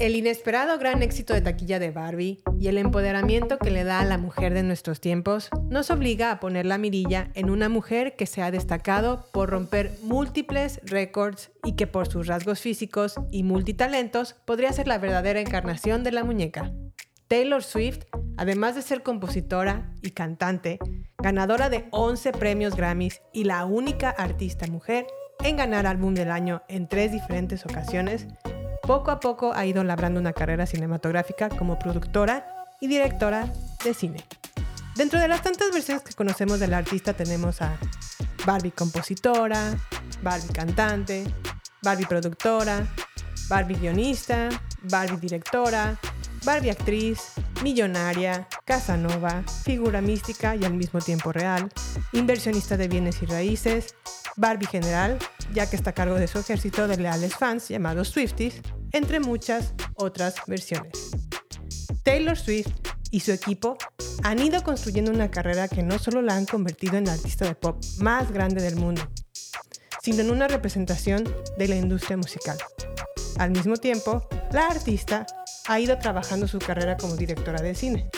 El inesperado gran éxito de taquilla de Barbie y el empoderamiento que le da a la mujer de nuestros tiempos nos obliga a poner la mirilla en una mujer que se ha destacado por romper múltiples récords y que por sus rasgos físicos y multitalentos podría ser la verdadera encarnación de la muñeca. Taylor Swift, además de ser compositora y cantante, ganadora de 11 premios Grammys y la única artista mujer en ganar álbum del año en tres diferentes ocasiones, poco a poco ha ido labrando una carrera cinematográfica como productora y directora de cine. Dentro de las tantas versiones que conocemos del artista tenemos a Barbie compositora, Barbie cantante, Barbie productora, Barbie guionista, Barbie directora, Barbie actriz, millonaria, Casanova, figura mística y al mismo tiempo real, inversionista de bienes y raíces, Barbie general, ya que está a cargo de su ejército de leales fans llamados Swifties, entre muchas otras versiones. Taylor Swift y su equipo han ido construyendo una carrera que no solo la han convertido en la artista de pop más grande del mundo, sino en una representación de la industria musical. Al mismo tiempo, la artista ha ido trabajando su carrera como directora de cine.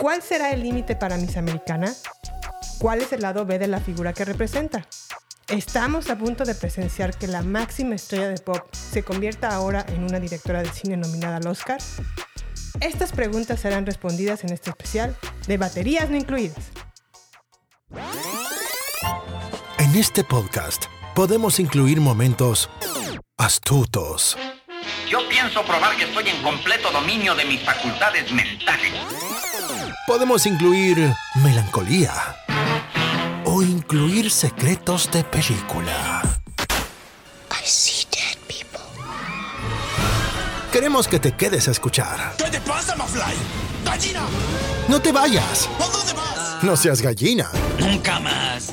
¿Cuál será el límite para Miss Americana? ¿Cuál es el lado B de la figura que representa? ¿Estamos a punto de presenciar que la máxima estrella de pop se convierta ahora en una directora de cine nominada al Oscar? Estas preguntas serán respondidas en este especial de baterías no incluidas. En este podcast podemos incluir momentos astutos. Yo pienso probar que estoy en completo dominio de mis facultades mentales. Podemos incluir melancolía o incluir secretos de película. I see dead people. Queremos que te quedes a escuchar. ¿Qué te pasa, Mafly? ¡Gallina! No te vayas. ¿A dónde vas? No seas gallina. Nunca más.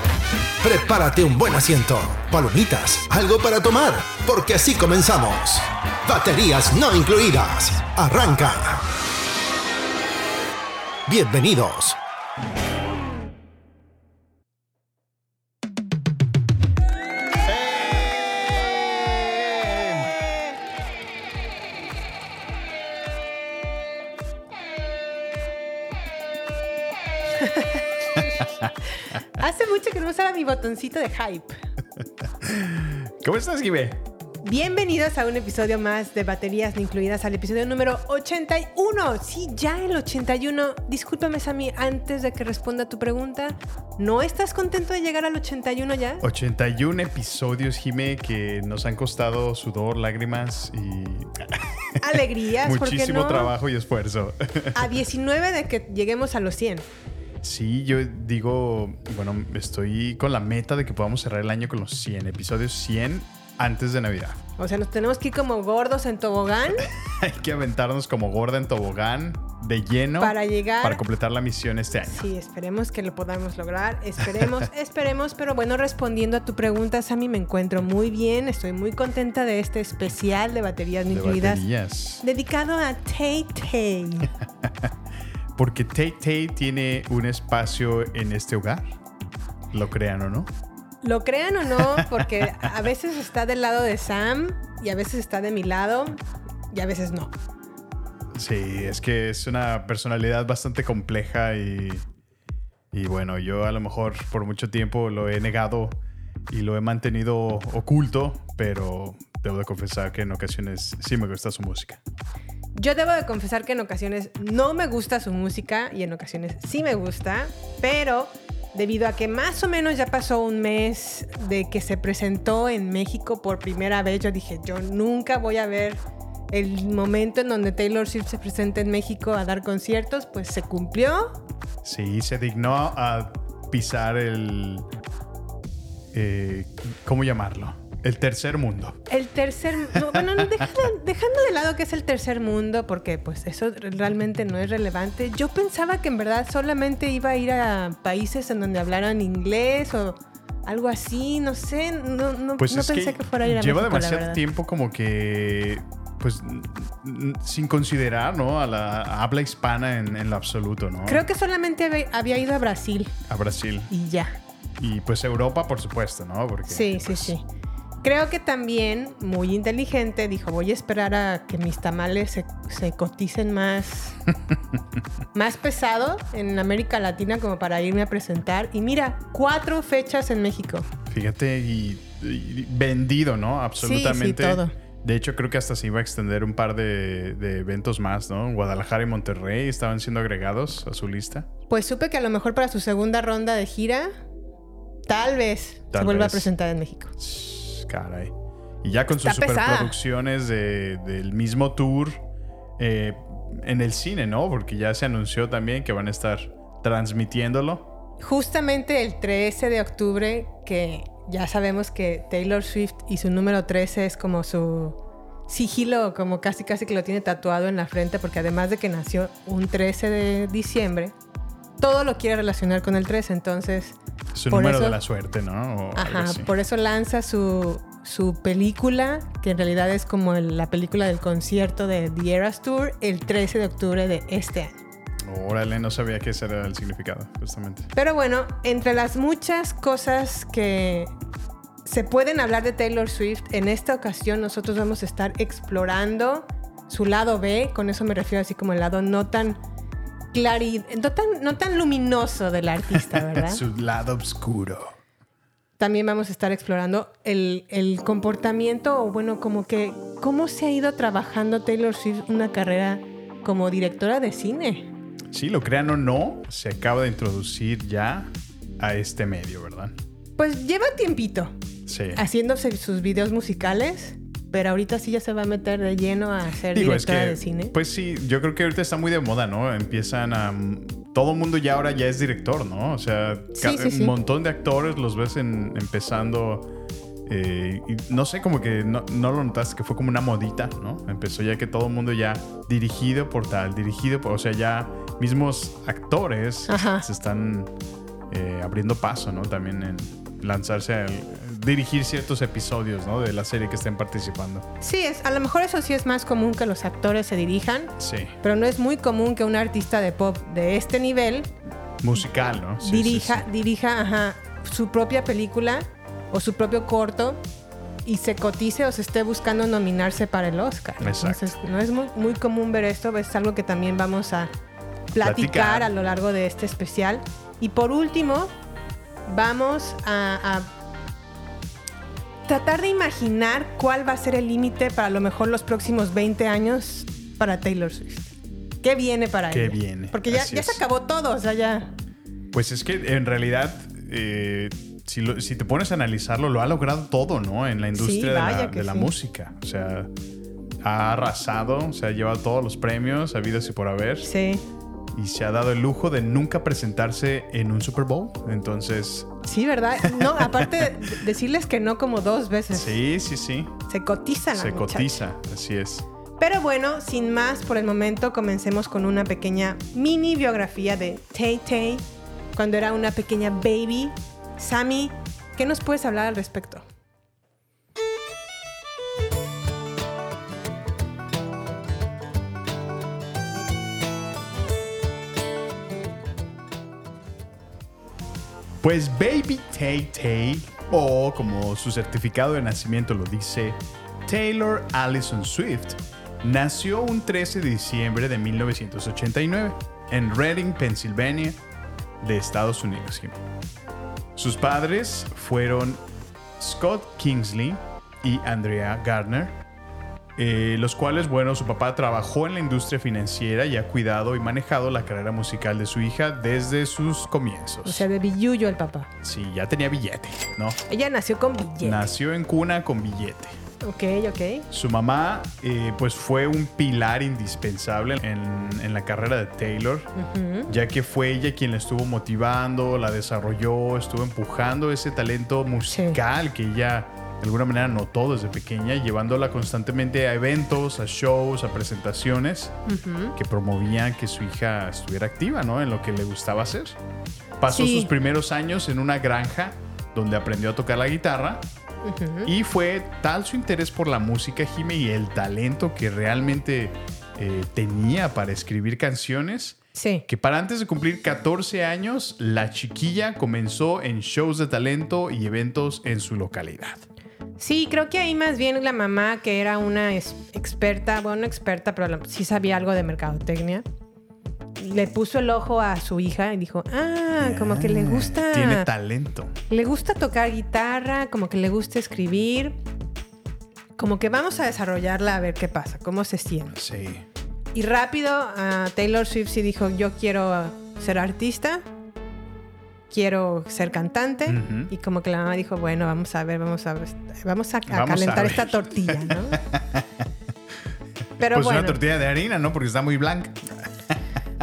Prepárate un buen asiento, palomitas, algo para tomar, porque así comenzamos. Baterías no incluidas. Arranca. Bienvenidos. Hace mucho que no usaba mi botoncito de hype. ¿Cómo estás, Guime? Bienvenidos a un episodio más de Baterías No Incluidas, al episodio número 81. Sí, ya el 81. Discúlpame, Sammy, antes de que responda a tu pregunta. ¿No estás contento de llegar al 81 ya? 81 episodios, Jime, que nos han costado sudor, lágrimas y Alegrías, ¿por qué muchísimo no? trabajo y esfuerzo. A 19 de que lleguemos a los 100. Sí, yo digo, bueno, estoy con la meta de que podamos cerrar el año con los 100 episodios, 100 antes de Navidad. O sea, nos tenemos que ir como gordos en tobogán Hay que aventarnos como gorda en tobogán de lleno para llegar. para completar la misión este año. Sí, esperemos que lo podamos lograr. Esperemos, esperemos. Pero bueno, respondiendo a tu pregunta, Sammy, me encuentro muy bien. Estoy muy contenta de este especial de baterías De incluidas. baterías. Dedicado a Tay Tay. Porque Tate Tate tiene un espacio en este hogar. Lo crean o no. Lo crean o no, porque a veces está del lado de Sam y a veces está de mi lado y a veces no. Sí, es que es una personalidad bastante compleja y, y bueno, yo a lo mejor por mucho tiempo lo he negado y lo he mantenido oculto, pero debo de confesar que en ocasiones sí me gusta su música. Yo debo de confesar que en ocasiones no me gusta su música y en ocasiones sí me gusta, pero debido a que más o menos ya pasó un mes de que se presentó en México por primera vez, yo dije, yo nunca voy a ver el momento en donde Taylor Swift se presente en México a dar conciertos, pues se cumplió. Sí, se dignó a pisar el... eh, ¿Cómo llamarlo? El tercer mundo. El tercer... no, bueno, no, dejando, dejando de lado que es el tercer mundo, porque pues eso realmente no es relevante. Yo pensaba que en verdad solamente iba a ir a países en donde hablaran inglés o algo así, no sé. No, no, Pues no pensé que, fuera a ir a lleva México, demasiado tiempo como que, pues, sin considerar, ¿no? A la habla hispana en, en lo absoluto, ¿no? Creo que solamente había- había ido a Brasil A Brasil. y ya. Y pues Europa, por supuesto, ¿no? Porque, Sí, sí, pues, sí. Creo que también, muy inteligente, dijo, voy a esperar a que mis tamales se, se coticen más, más pesado en América Latina como para irme a presentar. Y mira, cuatro fechas en México. Fíjate, y, y vendido, ¿no? Absolutamente. todo. De hecho, creo que hasta se iba a extender un par de, de eventos más, ¿no? Guadalajara y Monterrey estaban siendo agregados a su lista. Pues supe que a lo mejor para su segunda ronda de gira, tal vez Tal se vuelva vez. a presentar en México. Caray. Y ya con sus pesada. superproducciones de- del mismo tour eh, en el cine, ¿no? Porque ya se anunció también que van a estar transmitiéndolo. Justamente el 13 de octubre, que ya sabemos que Taylor Swift y su número 13 es como su sigilo, como casi casi que lo tiene tatuado en la frente, porque además de que nació un 13 de diciembre, todo lo quiere relacionar con el 13, entonces... Su por número eso- de la suerte, ¿no? O Ajá, por eso lanza su, su película, que en realidad es como el- la película del concierto de The Eras Tour, el 13 de octubre de este año. Órale, no sabía que ese era el significado, justamente. Pero bueno, entre las muchas cosas que se pueden hablar de Taylor Swift, en esta ocasión nosotros vamos a estar explorando su lado B, con eso me refiero así como el lado no tan clari, no tan, no tan luminoso del artista, ¿verdad? Su lado oscuro. También vamos a estar explorando el, el comportamiento o bueno, como que cómo se ha ido trabajando Taylor Swift una carrera como directora de cine. Sí, lo crean o no, se acaba de introducir ya a este medio, ¿verdad? Pues lleva tiempito. Sí. haciéndose sus videos musicales, pero ahorita sí ya se va a meter de lleno a ser Digo, es directora que, de cine. pues sí, yo creo que ahorita está muy de moda, ¿no? Empiezan a... Todo el mundo ya ahora ya es director, ¿no? O sea, Sí, ca- sí, un montón de actores los ves en- empezando... eh, y no sé, como que no, no lo notaste, que fue como una modita, ¿no? Empezó ya que todo el mundo ya dirigido por tal, dirigido por... O sea, ya mismos actores Ajá. se están eh, abriendo paso, ¿no? También en lanzarse al... dirigir ciertos episodios, ¿no? De la serie que estén participando. Sí, es, a lo mejor eso sí es más común que los actores se dirijan, Sí. pero no es muy común que un artista de pop de este nivel Musical, ¿no? Sí, sí, dirija, sí. dirija ajá, su propia película o su propio corto y se cotice o se esté buscando nominarse para el Oscar. Exacto. Entonces, no es muy, muy común ver esto, es algo que también vamos a platicar, Platicar. a lo largo de este especial. Y por último, vamos a, a tratar de imaginar cuál va a ser el límite para a lo mejor los próximos 20 años para Taylor Swift. ¿Qué viene para ¿Qué ella? viene? Porque ya, se acabó todo, o sea, ya... Pues es que en realidad, eh, si, lo- si te pones a analizarlo, lo ha logrado todo, ¿no? En la industria de, la, música. O sea, ha arrasado, o sea, ha llevado todos los premios habidos y por haber. Sí. Y se ha dado el lujo de nunca presentarse en un Super Bowl. Entonces, Sí, ¿verdad? No, aparte de decirles que no como dos veces. sí, sí, sí. Se cotiza la Se muchacha. cotiza, así es. Pero bueno, sin más por el momento, comencemos con una pequeña mini biografía de Tay Tay cuando era una pequeña baby. Sammy, ¿qué nos puedes hablar al respecto? Pues Baby Tay Tay, o como su certificado de nacimiento lo dice, Taylor Allison Swift, nació un 13 de diciembre de 1989 en Reading, Pensilvania, de Estados Unidos. Sus padres fueron Scott Kingsley y Andrea Gardner, eh, los cuales, bueno, su papá trabajó en la industria financiera y ha cuidado y manejado la carrera musical de su hija desde sus comienzos. O sea, de billuyo el papá. sí, ya tenía billete, ¿no? Ella nació con billete. Nació en cuna con billete. Ok, ok. Su mamá, eh, pues fue un pilar indispensable en, en la carrera de Taylor, ya que fue ella quien la estuvo motivando, la desarrolló, estuvo empujando ese talento musical que ella de alguna manera notó desde pequeña, llevándola constantemente a eventos, a shows, a presentaciones que promovían que su hija estuviera activa, ¿no? En lo que le gustaba hacer. Pasó Sí. sus primeros años en una granja donde aprendió a tocar la guitarra y fue tal su interés por la música, Jime, y el talento que realmente eh, tenía para escribir canciones, Sí. que para antes de cumplir 14 años, la chiquilla comenzó en shows de talento y eventos en su localidad. Sí, creo que ahí más bien la mamá, que era una experta, bueno, no experta, pero sí sabía algo de mercadotecnia, le puso el ojo a su hija y dijo, ah, como que le gusta... Tiene talento. Le gusta tocar guitarra, como que le gusta escribir. Como que vamos a desarrollarla a ver qué pasa, cómo se siente. Sí. Y rápido, ah, Taylor Swift sí dijo, yo quiero ah, ser artista, quiero ser cantante. Ujú. Y como que la mamá dijo, bueno, vamos a ver, vamos a, vamos a, a Vamos a calentar ver. esta tortilla, ¿no? Pero pues bueno, una tortilla de harina, ¿no? Porque está muy blanca.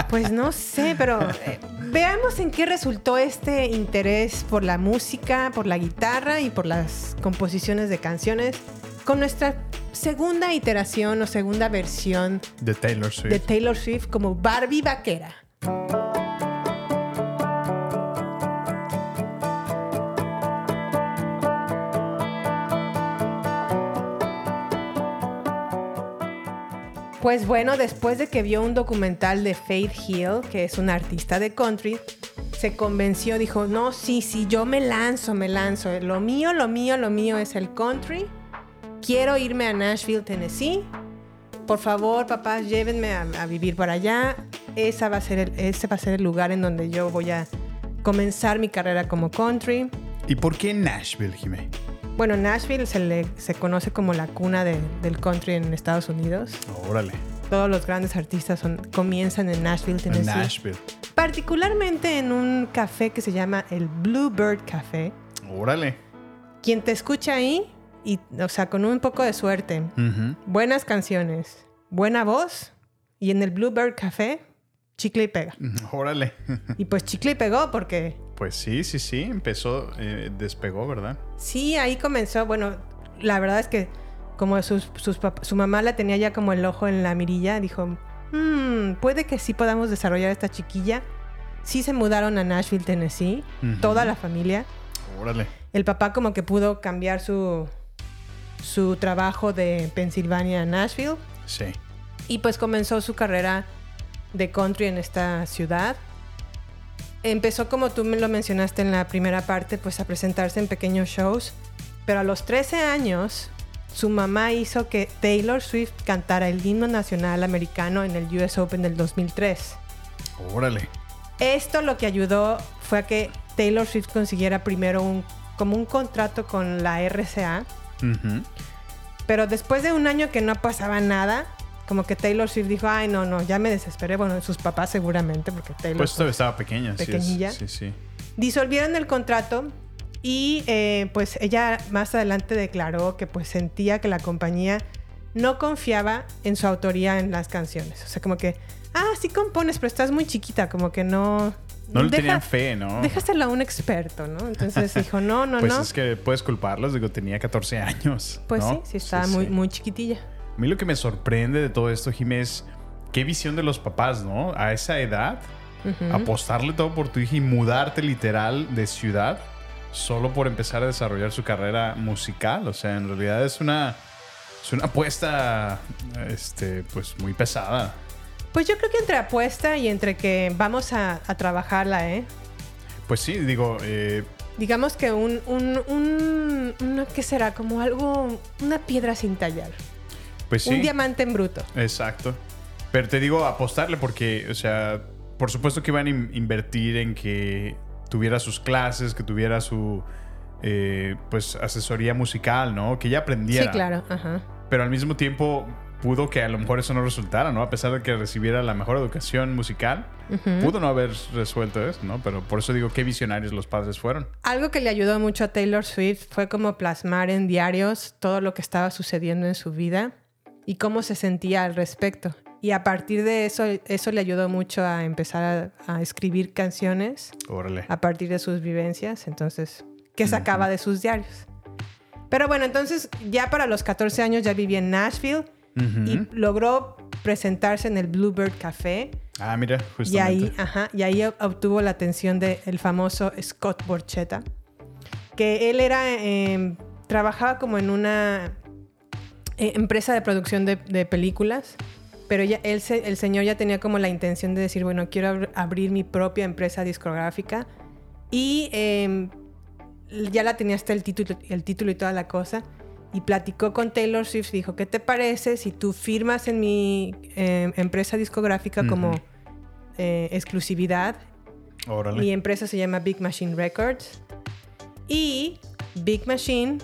pues no sé, pero eh, veamos en qué resultó este interés por la música, por la guitarra y por las composiciones de canciones con nuestra segunda iteración o segunda versión De Taylor Swift. de Taylor Swift como Barbie vaquera. Pues bueno, después de que vio un documental de Faith Hill, que es una artista de country, se convenció, dijo, no, sí, sí, yo me lanzo, me lanzo. Lo mío, lo mío, lo mío es el country. Quiero irme a Nashville, Tennessee. Por favor, papás, llévenme a, vivir por allá. Esa va a ser el, ese va a ser el lugar en donde yo voy a comenzar mi carrera como country. ¿Y por qué Nashville, Jimé? Bueno, Nashville se, le, se conoce como la cuna de- del country en Estados Unidos. Órale. Todos los grandes artistas son, comienzan en Nashville, En Tennessee. Nashville. Particularmente en un café que se llama el Bluebird Café. Órale. Quien te escucha ahí, y, o sea, con un poco de suerte, buenas canciones, buena voz, y en el Bluebird Café, chicle y pega. Órale. Y pues chicle y pegó porque Pues sí, sí, sí. Empezó, eh, despegó, ¿verdad? sí, ahí comenzó, bueno, la verdad es que como sus, su mamá la tenía ya como el ojo en la mirilla, dijo, "Mm, puede que sí podamos desarrollar esta chiquilla. Sí se mudaron a Nashville, Tennessee, toda la familia. Órale. El papá como que pudo cambiar su, su trabajo de Pensilvania a Nashville Sí. y pues comenzó su carrera de country en esta ciudad. Empezó como tú me lo mencionaste en la primera parte, pues a presentarse en pequeños shows, pero a los 13 años su mamá hizo que Taylor Swift cantara el himno nacional americano en el US Open del 2003. Órale. Esto lo que ayudó fue a que Taylor Swift consiguiera primero un, como un contrato con la RCA, pero después de un año que no pasaba nada, como que Taylor Swift dijo, ay, no, no, ya me desesperé. Bueno, sus papás seguramente, porque Taylor Pues todavía estaba pequeña. sí es- Pequeñilla. Sí, sí. disolvieron el contrato y eh, pues ella más adelante declaró que pues sentía que la compañía no confiaba en su autoría en las canciones. O sea, como que, ah, sí compones, pero estás muy chiquita, como que no... No le deja- tenían fe, ¿no? Déjaselo a un experto, ¿no? Entonces dijo, no, no, pues no. es que puedes culparlos. Digo, tenía 14 años. Pues ¿no? sí, sí, estaba muy, sí. muy chiquitilla. A mí lo que me sorprende de todo esto, Jimé, es qué visión de los papás, ¿no? A esa edad, apostarle todo por tu hija y mudarte literal de ciudad solo por empezar a desarrollar su carrera musical. O sea, en realidad es una, es una apuesta, este, pues muy pesada. Pues yo creo que entre apuesta y entre que vamos a, a trabajarla, ¿eh? Pues sí, digo, eh, Digamos que un, un, un, ¿qué será? Como algo, una piedra sin tallar. Pues sí. Un diamante en bruto. Exacto. Pero te digo apostarle porque, o sea, por supuesto que iban a in- invertir en que tuviera sus clases, que tuviera su, eh, pues, asesoría musical, ¿no? Que ella aprendiera. Sí, claro. Ajá. Pero al mismo tiempo pudo que a lo mejor eso no resultara, ¿no? A pesar de que recibiera la mejor educación musical, pudo no haber resuelto eso, ¿no? Pero por eso digo, qué visionarios los padres fueron. Algo que le ayudó mucho a Taylor Swift fue como plasmar en diarios todo lo que estaba sucediendo en su vida y cómo se sentía al respecto. Y a partir de eso, eso le ayudó mucho a empezar a, a escribir canciones Órale. a partir de sus vivencias, entonces, que sacaba de sus diarios. Pero bueno, entonces ya para los 14 años ya vivía en Nashville y logró presentarse en el Bluebird Café. Ah, mira, Y justamente. ahí, ajá, y ahí obtuvo la atención del famoso Scott Borchetta, que él era, eh, trabajaba como en una eh, empresa de producción de, de películas, pero ya, él se- el señor ya tenía como la intención de decir, bueno, quiero abr- abrir mi propia empresa discográfica y eh, ya la tenía hasta el título, el título y toda la cosa. Y platicó con Taylor Swift, dijo, ¿qué te parece si tú firmas en mi eh, empresa discográfica como Ujú. eh, exclusividad? Órale. Mi empresa se llama Big Machine Records. Y Big Machine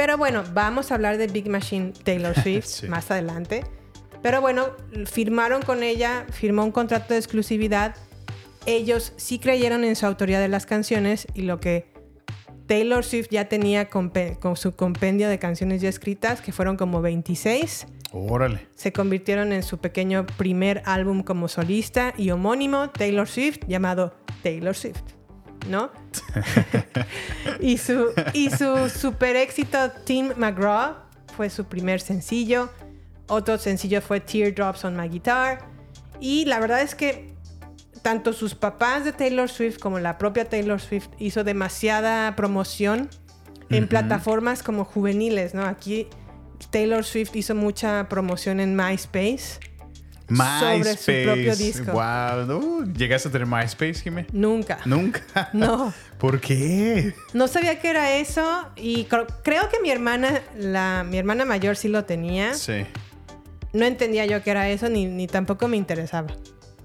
Pero bueno, vamos a hablar de Big Machine Taylor Swift Sí. más adelante. Pero bueno, firmaron con ella, firmó un contrato de exclusividad. Ellos sí creyeron en su autoría de las canciones y lo que Taylor Swift ya tenía con su compendio de canciones ya escritas, que fueron como 26, Órale. se convirtieron en su pequeño primer álbum como solista y homónimo, Taylor Swift, llamado Taylor Swift, ¿no? y su, y su super éxito, Tim McGraw, fue su primer sencillo. Otro sencillo fue Teardrops on My Guitar. Y la verdad es que tanto sus papás de Taylor Swift como la propia Taylor Swift hizo demasiada promoción en plataformas como juveniles, ¿no? Aquí Taylor Swift hizo mucha promoción en MySpace. Sobre su propio disco. Wow. ¿Llegaste a tener MySpace, Jimé? Nunca. Nunca. No. ¿Por qué? No sabía que era eso y cr- creo que mi hermana, la, mi hermana mayor sí lo tenía. Sí. No entendía yo que era eso ni, ni tampoco me interesaba.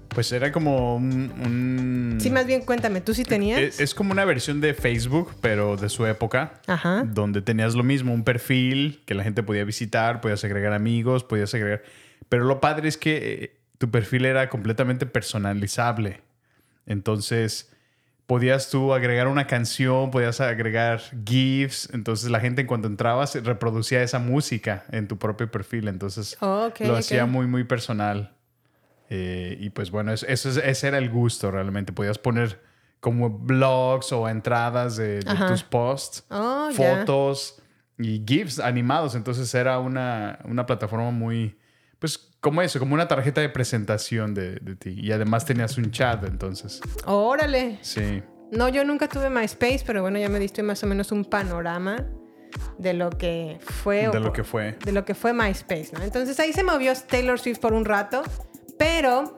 Pues era como un. un- Sí, más bien cuéntame, ¿tú sí tenías? Es, es como una versión de Facebook, pero de su época. Ajá. Donde tenías lo mismo, un perfil que la gente podía visitar, podías agregar amigos, podías agregar. Pero lo padre es que eh, tu perfil era completamente personalizable. Entonces, podías tú agregar una canción, podías agregar GIFs. Entonces, la gente en cuanto entrabas reproducía esa música en tu propio perfil. Entonces, Oh, lo hacía muy, muy personal. Eh, y pues bueno, eso, eso es- ese era el gusto realmente. Podías poner como blogs o entradas de, tus posts, Oh, fotos y GIFs animados. Entonces era una, una plataforma muy, pues como eso, como una tarjeta de presentación de, de ti. Y además tenías un chat, entonces. Órale. Sí. No, yo nunca tuve MySpace, pero bueno, ya me diste más o menos un panorama de lo que fue. De lo que fue. de lo que fue MySpace, ¿no? Entonces ahí se movió Taylor Swift por un rato, pero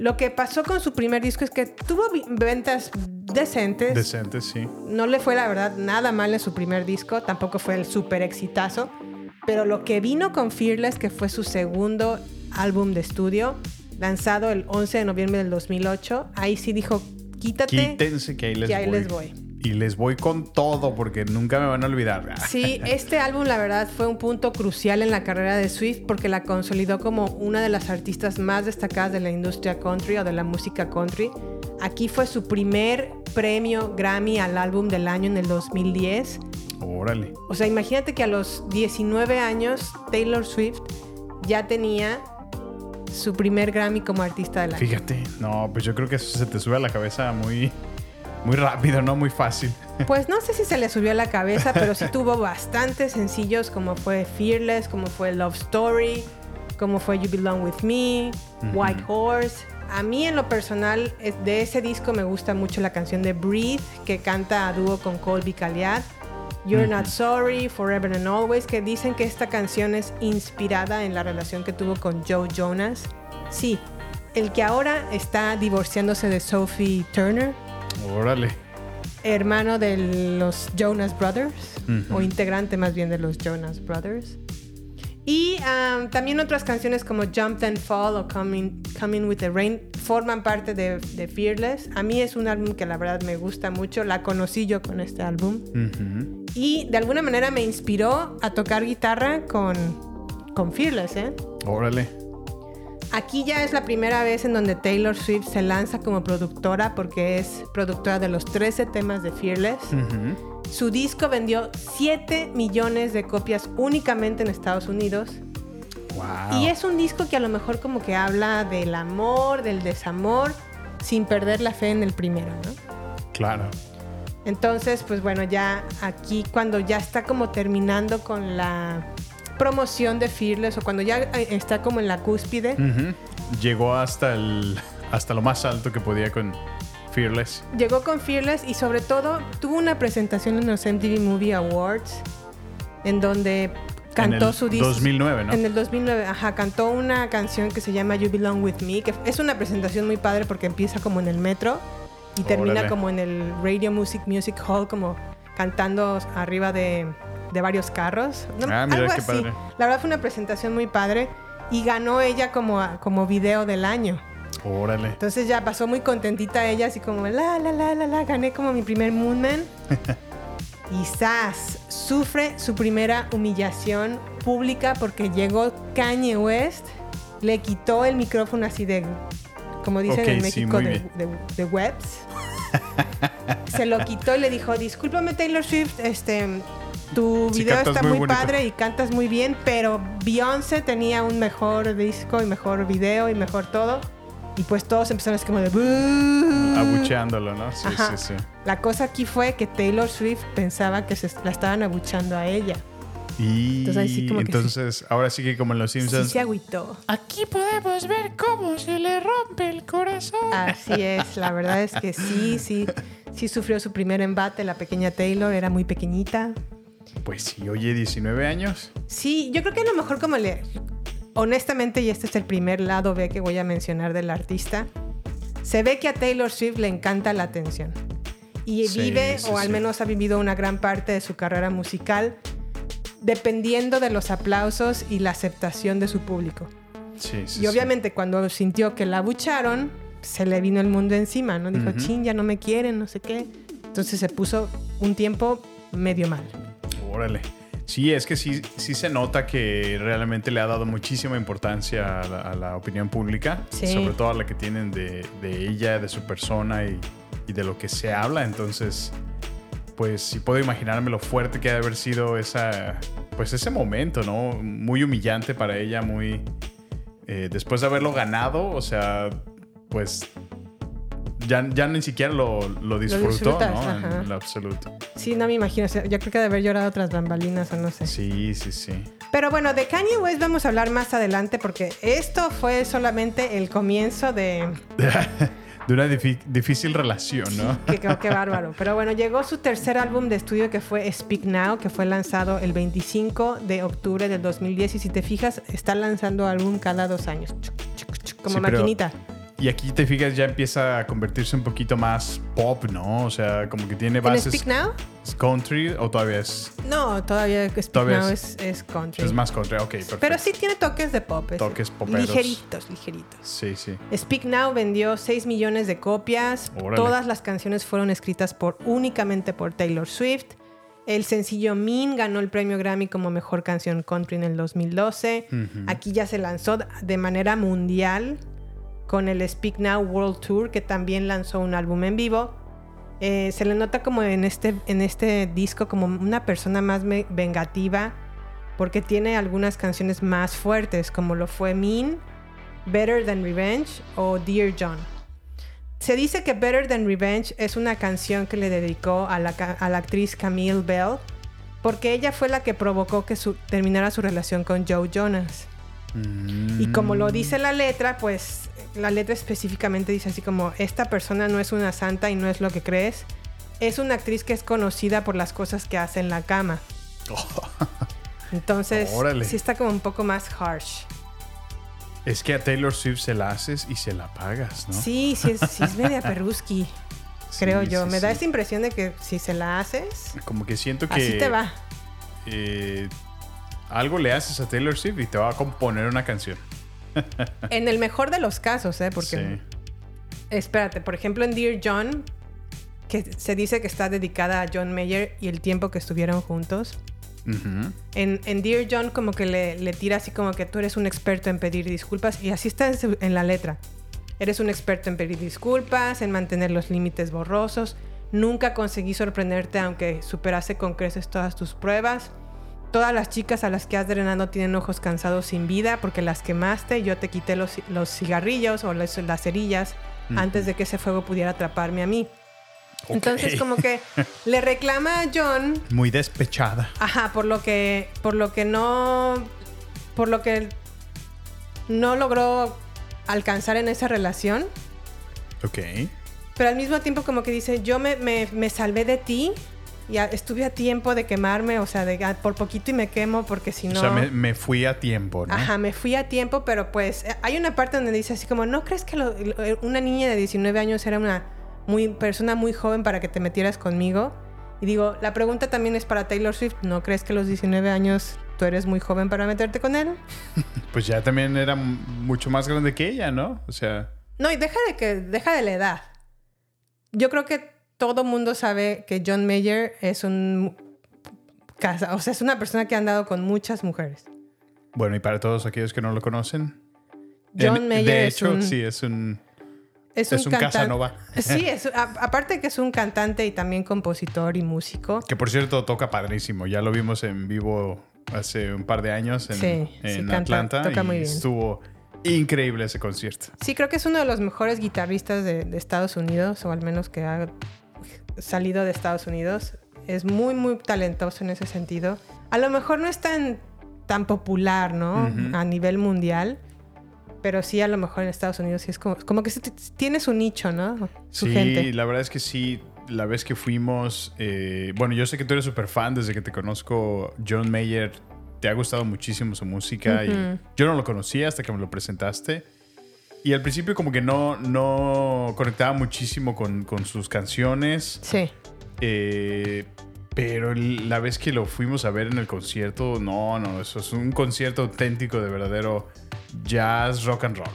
lo que pasó con su primer disco es que tuvo ventas decentes. Decente, sí. no le fue la verdad nada mal en su primer disco, tampoco fue el súper exitazo, pero lo que vino con Fearless, que fue su segundo álbum de estudio, lanzado el 11 de noviembre del 2008, ahí sí dijo, quítate. Quítense que ahí les que ahí voy. les voy. Y les voy con todo porque nunca me van a olvidar. Sí, este álbum la verdad fue un punto crucial en la carrera de Swift porque la consolidó como una de las artistas más destacadas de la industria country o de la música country. Aquí fue su primer premio Grammy al álbum del año en el 2010. Órale. O sea, imagínate que a los 19 años Taylor Swift ya tenía su primer Grammy como artista del año. Fíjate. No, pues yo creo que eso se te sube a la cabeza muy, muy rápido, ¿no? Muy fácil. Pues no sé si se le subió a la cabeza, pero sí tuvo bastantes sencillos como fue Fearless, como fue Love Story, como fue You Belong With Me, White Horse. A mí en lo personal es- de ese disco me gusta mucho la canción de Breathe que canta a dúo con Colby Calliad. You're Not Sorry, Forever and Always, que dicen que esta canción es inspirada en la relación que tuvo con Joe Jonas. Sí, el que ahora está divorciándose de Sophie Turner, Órale. hermano de los Jonas Brothers, o integrante más bien de los Jonas Brothers. Y um, también otras canciones como Jump and Fall o Coming, Coming with the Rain forman parte de, de Fearless. A mí es un álbum que la verdad me gusta mucho. La conocí yo con este álbum. Y de alguna manera me inspiró a tocar guitarra con, con Fearless. ¿eh? Órale. Aquí ya es la primera vez en donde Taylor Swift se lanza como productora porque es productora de los 13 temas de Fearless. Su disco vendió 7 millones de copias únicamente en Estados Unidos. Wow. Y es un disco que a lo mejor como que habla del amor, del desamor, sin perder la fe en el primero, ¿no? Claro. Entonces, pues bueno, ya aquí cuando ya está como terminando con la promoción de Fearless o cuando ya eh, está como en la cúspide. Llegó hasta el hasta lo más alto que podía con Fearless. llegó con Fearless y sobre todo tuvo una presentación en los MTV Movie Awards en donde cantó en el su disco 2009, ¿no? En el 2009, ajá, cantó una canción que se llama You Belong With Me, que es una presentación muy padre porque empieza como en el metro y termina Órale. como en el Radio Music Music Hall, como cantando arriba de, de varios carros. No, Ah, mira, algo qué así. padre. La verdad fue una presentación muy padre y ganó ella como, como video del año. Órale. Entonces ya pasó muy contentita ella, así como la, la, la, la, la, gané como mi primer Moonman. y Sass sufre su primera humillación pública porque llegó Kanye West, le quitó el micrófono así de, como dicen Ok, en sí, México, de, bien. de- de webs. Se lo quitó y le dijo, discúlpame Taylor Swift, este... Tu Sí, video está muy muy, bonito". padre y cantas muy bien, pero Beyoncé tenía un mejor disco y mejor video y mejor todo. Y pues todos empezaron así como de... Abucheándolo, ¿no? Sí, Ajá. sí, sí. La cosa aquí fue que Taylor Swift pensaba que se la estaban abuchando a ella. Y Entonces, ahí sí como que entonces, ahora sí que como en los Sí Simpsons, se agüitó. Aquí podemos ver cómo se le rompe el corazón. Así es, la verdad es que sí, sí, sí sufrió su primer embate. La pequeña Taylor era muy pequeñita. Pues sí, oye, 19 años. Sí, yo creo que a lo mejor como le... Honestamente, y este es el primer lado B que voy a mencionar del artista, se ve que a Taylor Swift le encanta la atención. Y Sí, vive, sí, o al sí. menos ha vivido una gran parte de su carrera musical, dependiendo de los aplausos y la aceptación de su público. Sí, sí. Y obviamente cuando sintió que la abucharon, se le vino el mundo encima, ¿no? Dijo, chin, ya no me quieren, no sé qué. Entonces se puso un tiempo medio mal. Órale. Sí, es que sí, sí se nota que realmente le ha dado muchísima importancia a la, a la opinión pública, Sí. sobre todo a la que tienen de, de ella, de su persona y, y de lo que se habla. Entonces, pues sí puedo imaginarme lo fuerte que ha de haber sido esa, pues ese momento, ¿no? Muy humillante para ella, muy... eh, después de haberlo ganado, o sea, pues ya, ya ni siquiera lo, lo disfrutó, ¿no? En lo absoluto. Sí, no me imagino. o sea, yo creo que de haber llorado otras bambalinas o no sé. Sí, sí, sí. Pero bueno, de Kanye West vamos a hablar más adelante porque esto fue solamente el comienzo de... de una difícil relación, ¿no? Qué, qué- qué bárbaro. Pero bueno, llegó su tercer álbum de estudio que fue Speak Now, que fue lanzado el 25 de octubre del 2010. Y si te fijas, está lanzando álbum cada dos años. Como Sí, pero- maquinita. Y aquí te fijas, ya empieza a convertirse un poquito más pop, ¿no? O sea, como que tiene ¿En bases Now? ¿Es country o todavía es, No, todavía Speak Todavía Now es- es, es country. es más country? Ok, perfecto. Pero sí tiene toques de pop. es- Toques poperos. Ligeritos, ligeritos. Sí, sí. Speak Now vendió 6 millones de copias. Órale. Todas las canciones fueron escritas por únicamente por Taylor Swift. El sencillo Mean ganó el premio Grammy como mejor canción country en el 2012. Aquí ya se lanzó de manera mundial con el Speak Now World Tour, que también lanzó un álbum en vivo. Eh, se le nota como en este, en este disco como una persona más vengativa, porque tiene algunas canciones más fuertes, como lo fue Mean, Better Than Revenge o Dear John. Se dice que Better Than Revenge es una canción que le dedicó a la, a la actriz Camille Bell porque ella fue la que provocó que su- terminara su relación con Joe Jonas. Y como lo dice la letra, pues la letra específicamente dice así como, esta persona no es una santa y no es lo que crees. Es una actriz que es conocida por las cosas que hace en la cama. Entonces, Órale. sí está como un poco más harsh. Es que a Taylor Swift se la haces y se la pagas, ¿no? Sí, sí es, sí es media perruski, creo Sí, yo. sí, Me da esa impresión de que si se la haces, Como que siento que... así te va. eh, algo le haces a Taylor Swift y te va a componer una canción. En el mejor de los casos, ¿eh? Porque, Sí. espérate, por ejemplo, en Dear John, que se dice que está dedicada a John Mayer y el tiempo que estuvieron juntos. En, en Dear John como que le, le tira así como que tú eres un experto en pedir disculpas y así está en, su- en la letra. Eres un experto en pedir disculpas, en mantener los límites borrosos. Nunca conseguí sorprenderte aunque superase con creces todas tus pruebas. Todas las chicas a las que has drenado tienen ojos cansados sin vida porque las quemaste, yo te quité los, los cigarrillos o las, las cerillas antes de que ese fuego pudiera atraparme a mí. Entonces como que le reclama a John Muy despechada. Ajá, por lo que, por lo que no, por lo que no logró alcanzar en esa relación, Ok. pero al mismo tiempo como que dice, yo me, me- me salvé de ti y a- estuve a tiempo de quemarme, o sea, de, ah, por poquito y me quemo porque si no... O sea, me, me fui a tiempo, ¿no? Ajá, me fui a tiempo, pero pues eh, hay una parte donde dice así como, ¿no crees que lo- lo- una niña de 19 años era una muy, persona muy joven para que te metieras conmigo? Y digo, la pregunta también es para Taylor Swift, ¿no crees que a los 19 años tú eres muy joven para meterte con él? Pues ya también era mucho más grande que ella, ¿no? O sea, No, y deja de que deja de la edad. Yo creo que todo mundo sabe que John Mayer es un casa, o sea, es una persona que ha andado con muchas mujeres. bueno, y para todos aquellos que no lo conocen. John en- Mayer de es hecho, un- sí, es un... Es, Es un Casanova. Sí, es, a- aparte de que es un cantante y también compositor y músico. Que por cierto toca padrísimo. Ya lo vimos en vivo hace un par de años en, Sí, sí, en canta- Atlanta. toca y muy bien. estuvo increíble ese concierto. Sí, creo que es uno de los mejores guitarristas de, de Estados Unidos, o al menos que ha salido de Estados Unidos. Es muy, muy talentoso en ese sentido. A lo mejor no es tan, tan popular, ¿no? A nivel mundial. Pero sí, a lo mejor en Estados Unidos sí es como, como que tiene su nicho, ¿no? Su sí, gente. la verdad es que sí. La vez que fuimos, eh, bueno, yo sé que tú eres súper fan desde que te conozco, John Mayer. Te ha gustado muchísimo su música y yo no lo conocía hasta que me lo presentaste. Y al principio como que no, no conectaba muchísimo con, con sus canciones. Sí. Eh, pero la vez que lo fuimos a ver en el concierto, no, no, eso es un concierto auténtico de verdadero jazz, rock and roll.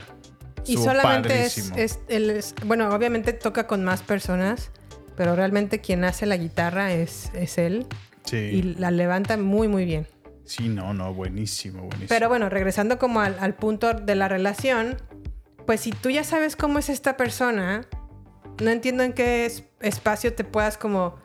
Y Estuvo solamente es, es- él es- Bueno, obviamente toca con más personas, pero realmente quien hace la guitarra es, es él. Sí, Y la levanta muy, muy bien. sí, no, no, buenísimo, buenísimo. Pero bueno, regresando como al, al punto de la relación, pues si tú ya sabes cómo es esta persona, no entiendo en qué es- espacio te puedas como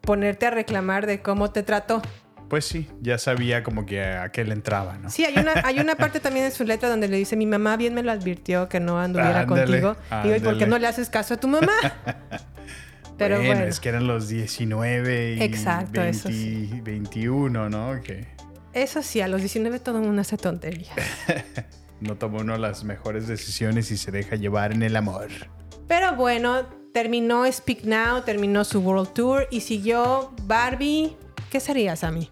ponerte a reclamar de cómo te trató. Pues sí, ya sabía como que a qué le entraba, ¿no? Sí, hay una, hay una parte también en su letra donde le dice, mi mamá bien me lo advirtió que no anduviera Ándale, contigo. Y hoy, ¿por qué no le haces caso a tu mamá? Pero bueno, bueno, es que eran los 19 y Exacto, 20 eso sí. 21, ¿no? Que eso sí, a los 19 todo el mundo hace tonterías. no toma uno las mejores decisiones y se deja llevar en el amor. Pero bueno, terminó Speak Now, terminó su World Tour y siguió Barbie. ¿Qué sería, Sammy?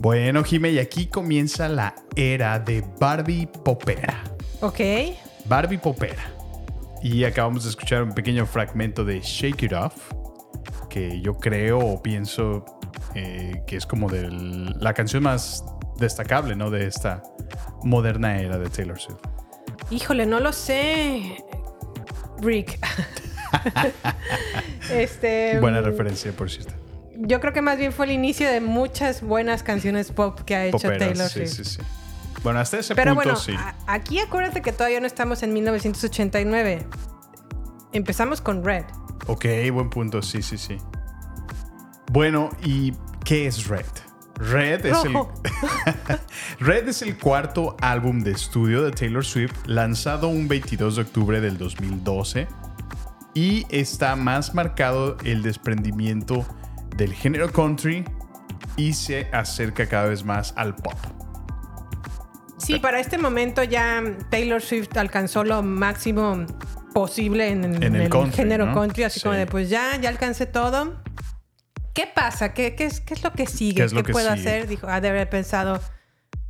Bueno, Jime, y aquí comienza la era de Barbie Popera. Ok. Barbie Popera. Y acabamos de escuchar un pequeño fragmento de Shake It Off, que yo creo o pienso eh, que es como de la canción más destacable, ¿no? De esta moderna era de Taylor Swift. Híjole, no lo sé. Rick. este. Buena mm, referencia, por cierto. Yo creo que más bien fue el inicio de muchas buenas canciones pop que ha hecho Poperas, Taylor sí, Swift. sí, sí. Bueno, hasta ese Pero punto bueno, sí. aquí acuérdate que todavía no estamos en 1989. Empezamos con Red. Ok, buen punto, sí, sí, sí. Bueno, ¿y qué es Red? Red es, el. Red es el cuarto álbum de estudio de Taylor Swift lanzado un 22 de octubre del 2012 y está más marcado el desprendimiento del género country y se acerca cada vez más al pop. Sí, para este momento ya Taylor Swift alcanzó lo máximo posible en, en En el el, country, género ¿no? country, así Sí. como de pues ya, ya alcancé todo. ¿Qué pasa? ¿Qué, qué es, qué es lo que sigue? ¿Qué ¿Qué, es lo que puedo sigue? hacer? Dijo, ha de haber pensado,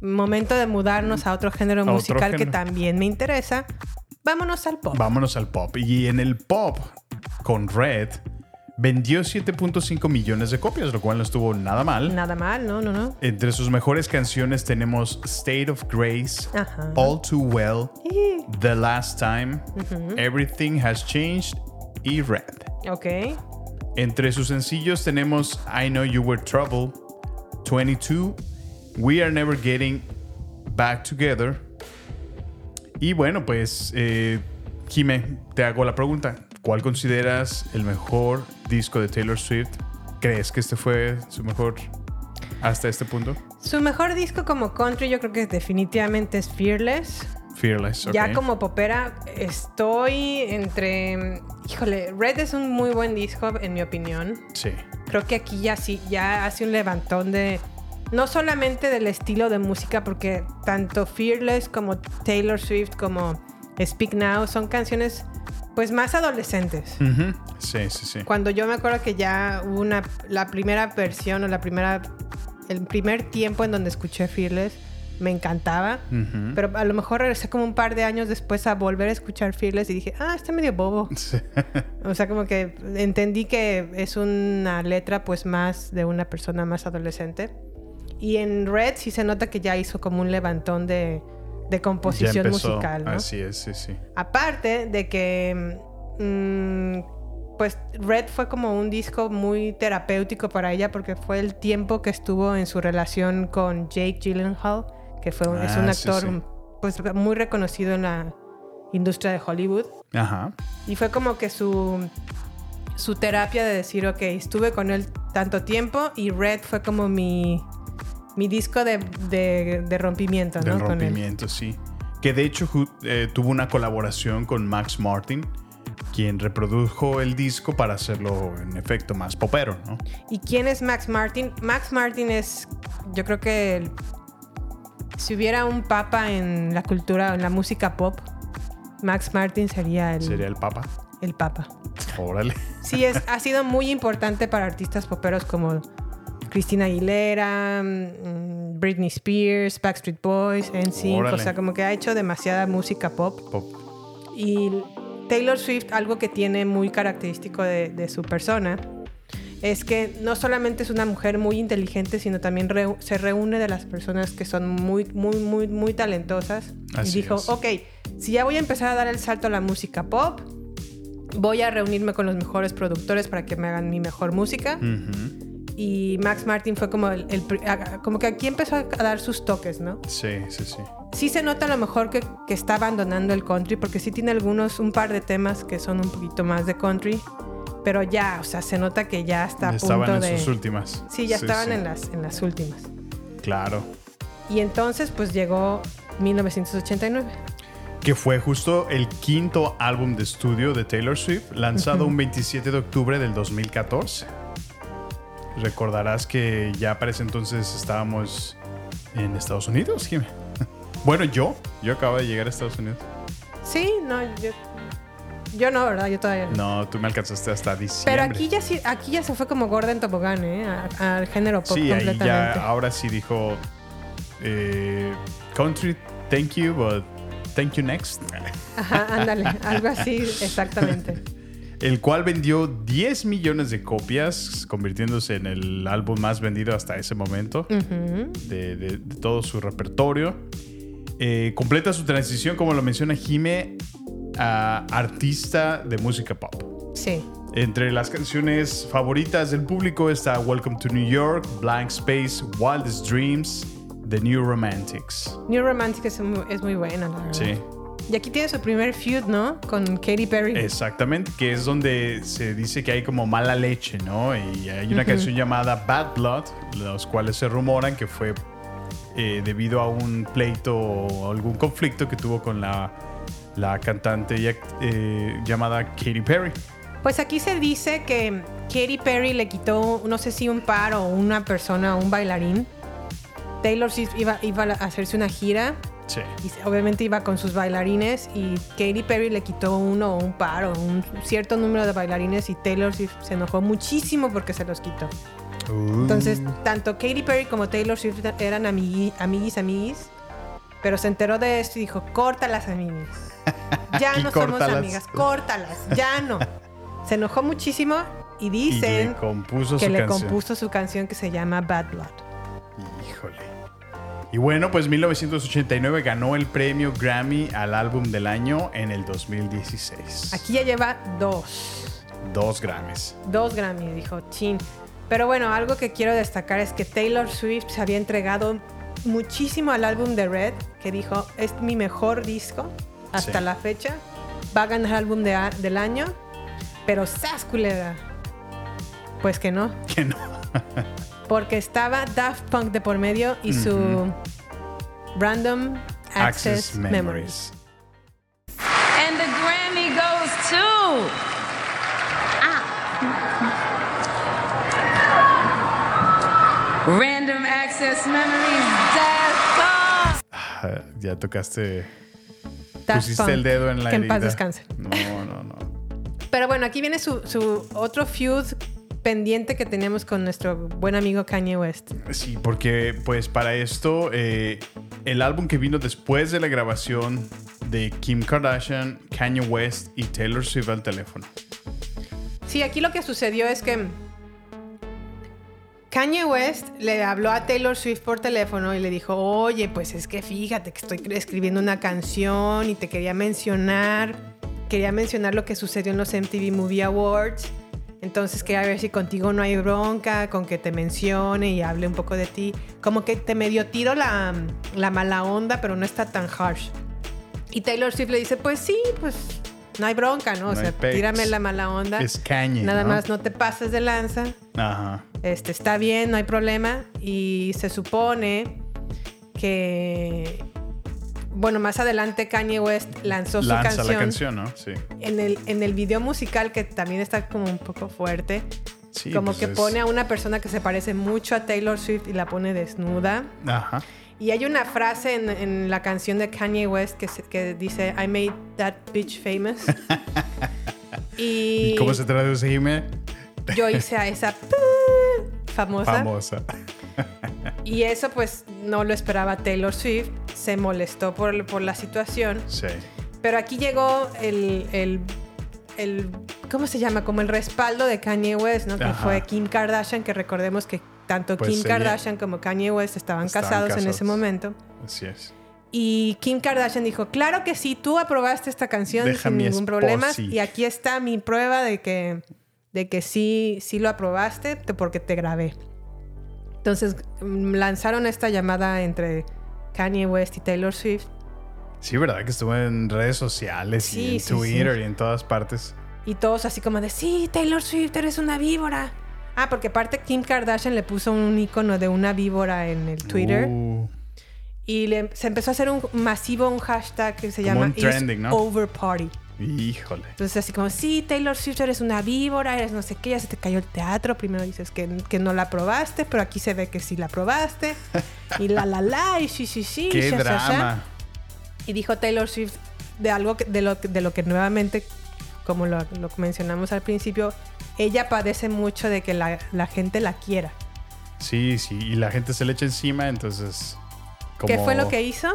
momento de mudarnos a otro género otro musical que género. también me interesa. Vámonos al pop. Vámonos al pop. Y en el pop, con Red, vendió 7.5 millones de copias, lo cual no estuvo nada mal. Nada mal, no, no, no. Entre sus mejores canciones tenemos State of Grace, Ajá. All Too Well, The Last Time, Everything Has Changed y Red. Ok. Entre sus sencillos tenemos I Know You Were Trouble, 22, We Are Never Getting Back Together. Y bueno, pues, eh, Jime, te hago la pregunta. ¿Cuál consideras el mejor disco de Taylor Swift? ¿Crees que este fue su mejor hasta este punto? Su mejor disco como country yo creo que definitivamente es Fearless. Fearless, ok. Ya como popera estoy entre... Híjole, Red es un muy buen disco en mi opinión. Sí. Creo que aquí ya sí, ya hace un levantón de... No solamente del estilo de música, porque tanto Fearless como Taylor Swift como Speak Now son canciones pues más adolescentes. Sí, sí, sí. Cuando yo me acuerdo que ya hubo una, la primera versión o la primera, el primer tiempo en donde escuché Fearless, me encantaba. Pero a lo mejor regresé como un par de años después a volver a escuchar Fearless y dije, ah, está medio bobo. Sí. O sea, como que entendí que es una letra pues más de una persona más adolescente. Y en Red sí se nota que ya hizo como un levantón de, de composición musical, ¿no? Así es, sí, sí. Aparte de que, mm, pues Red fue como un disco muy terapéutico para ella porque fue el tiempo que estuvo en su relación con Jake Gyllenhaal, que fue, un- es un Ah, sí, actor sí. pues muy reconocido en la industria de Hollywood. Ajá. Y fue como que su, su terapia de decir, ok, estuve con él tanto tiempo y Red fue como mi, mi disco de, de- de rompimiento, ¿no? Del rompimiento, sí. Que de hecho eh, tuvo una colaboración con Max Martin, quien reprodujo el disco para hacerlo en efecto más popero, ¿no? ¿Y quién es Max Martin? Max Martin es, yo creo que el- si hubiera un papa en la cultura, en la música pop, Max Martin sería el, Sería el papa. el papa. Órale. Sí, es, ha sido muy importante para artistas poperos como Christina Aguilera, mm, Britney Spears, Backstreet Boys, NSYNC. O sea, como que ha hecho demasiada música pop. Pop. Y Taylor Swift, algo que tiene muy característico de, de su persona, es que no solamente es una mujer muy inteligente, sino también se reúne de las personas que son muy, muy, muy, muy talentosas. Así y dijo, es. ok, si ya voy a empezar a dar el salto a la música pop, voy a reunirme con los mejores productores para que me hagan mi mejor música. Y Max Martin fue como el, como que aquí empezó a dar sus toques, ¿no? Sí, sí, sí. Sí se nota a lo mejor que, que está abandonando el country, porque sí tiene algunos, un par de temas que son un poquito más de country, pero ya, o sea, se nota que ya está a Estaban punto en de... sus últimas. Sí, ya estaban sí. En, las, en las últimas. Claro. Y entonces pues llegó 1989. Que fue justo el quinto álbum de estudio de Taylor Swift, lanzado un 27 de octubre del 2014. Recordarás que ya para ese entonces estábamos en Estados Unidos, Jimmy. Bueno, yo, yo acabo de llegar a Estados Unidos. Sí, no, yo, yo no, ¿verdad? Yo todavía no. No, tú me alcanzaste hasta diciembre. Pero aquí ya, sí, aquí ya se fue como gorda en tobogán, ¿eh? A- Al género pop Sí, ahí ya, ahora sí dijo eh, country, thank you, but thank you next. Ajá, ándale, algo así, exactamente. El cual vendió 10 millones de copias, convirtiéndose en el álbum más vendido hasta ese momento de, de- de todo su repertorio. Eh, completa su transición, como lo menciona Jime, a artista de música pop. Sí. Entre las canciones favoritas del público está Welcome to New York, Blank Space, Wildest Dreams, The New Romantics. New Romantic es muy, es muy buena, la verdad. Sí, Y aquí tiene su primer feud, ¿no? Con Katy Perry. exactamente, que es donde se dice que hay como mala leche, ¿no? Y hay una canción llamada Bad Blood, los cuales se rumoran que fue eh, debido a un pleito o algún conflicto que tuvo con la, la cantante eh, llamada Katy Perry. Pues aquí se dice que Katy Perry le quitó, no sé si un par o una persona, un bailarín. Taylor Swift iba, iba a hacerse una gira Sí. y obviamente iba con sus bailarines y Katy Perry le quitó uno o un par o un cierto número de bailarines y Taylor Swift se enojó muchísimo porque se los quitó. Entonces, tanto Katy Perry como Taylor Swift eran amigui, amiguis, amiguis, pero se enteró de esto y dijo, córtalas, amiguis. Ya no somos amigas, córtalas, ya no. Se enojó muchísimo y y dicen le que le canción. compuso su canción que se llama Bad Blood. Y bueno, pues 1989 ganó el premio Grammy al álbum del año en el 2016. Aquí ya lleva dos. Dos Grammys. Dos Grammys, dijo Chin. Pero bueno, algo que quiero destacar es que Taylor Swift se había entregado muchísimo al álbum de Red, que dijo, es mi mejor disco hasta Sí. la fecha. Va a ganar álbum de a- del año. Pero ¡sas, culera! Pues que no. Que no. Porque estaba Daft Punk de por medio y su Random Access, Memories. And the Grammy goes to. Random Access Memories, Daft Punk. Ah, Ya tocaste. Daft pusiste Punk. el dedo en la Que en herida. paz descanse. No, no, no. Pero bueno, aquí viene su, su otro feud pendiente que teníamos con nuestro buen amigo Kanye West. Sí, porque pues para esto, eh, el álbum que vino después de la grabación de Kim Kardashian, Kanye West y Taylor Swift al teléfono. Sí, aquí lo que sucedió es que Kanye West le habló a Taylor Swift por teléfono y le dijo, oye, pues es que fíjate que estoy escribiendo una canción y te quería mencionar, quería mencionar lo que sucedió en los MTV Movie Awards. Entonces quería ver si contigo no hay bronca, con que te mencione y hable un poco de ti. Como que te medio tiro la, la mala onda, pero no está tan harsh. Y Taylor Swift le dice, pues sí, pues no hay bronca, ¿no? O No sea, tírame la mala onda. Es Kanye, Nada ¿no? más no te pases de lanza. Ajá. Este, está bien, no hay problema. Y se supone que. Bueno, más adelante Kanye West lanzó su Lanza canción, la canción, ¿no? Sí. En, el, en el video musical, que también está como un poco fuerte. Sí, como pues que es- pone a una persona que se parece mucho a Taylor Swift y la pone desnuda. Ajá. Y hay una frase en, en la canción de Kanye West que, se- que dice: I made that bitch famous. y ¿Y cómo se traduce, Jimé? yo hice a esa famosa. Famosa. Y eso pues no lo esperaba Taylor Swift, se molestó por, por la situación, Sí. pero aquí llegó el, el, el- ¿cómo se llama? Como el respaldo de Kanye West, ¿no? Que Ajá. fue Kim Kardashian, que recordemos que tanto Pues Kim Kardashian como Kanye West estaban, Estaban casados, en ese momento. Así es. Y Kim Kardashian dijo, claro que sí, tú aprobaste esta canción Deja sin ningún problema. Y aquí está mi prueba de que, de que sí, sí lo aprobaste te- porque te grabé. Entonces mm, lanzaron esta llamada entre Kanye West y Taylor Swift. Sí, ¿verdad? Que estuvo en redes sociales Sí, y en sí, Twitter sí. y en todas partes. Y todos así como de, sí, Taylor Swift, eres una víbora. Ah, porque aparte Kim Kardashian le puso un icono de una víbora en el Twitter. Uh, Y le- se empezó a hacer un masivo, un hashtag que se Como llama un trending, It's ¿no? Over Party. Híjole. Entonces así como, sí, Taylor Swift eres una víbora, eres no sé qué, ya se te cayó el teatro. Primero dices que, que no la aprobaste, pero aquí se ve que sí la aprobaste. y la, la, la, y sí, sí, sí. Qué sha, sha, sha. drama. Y dijo Taylor Swift de algo que- de lo, de lo que nuevamente, como lo, lo mencionamos al principio, ella padece mucho de que la, la gente la quiera. Sí, sí. Y la gente se le echa encima, entonces. ¿Qué como- fue lo que hizo?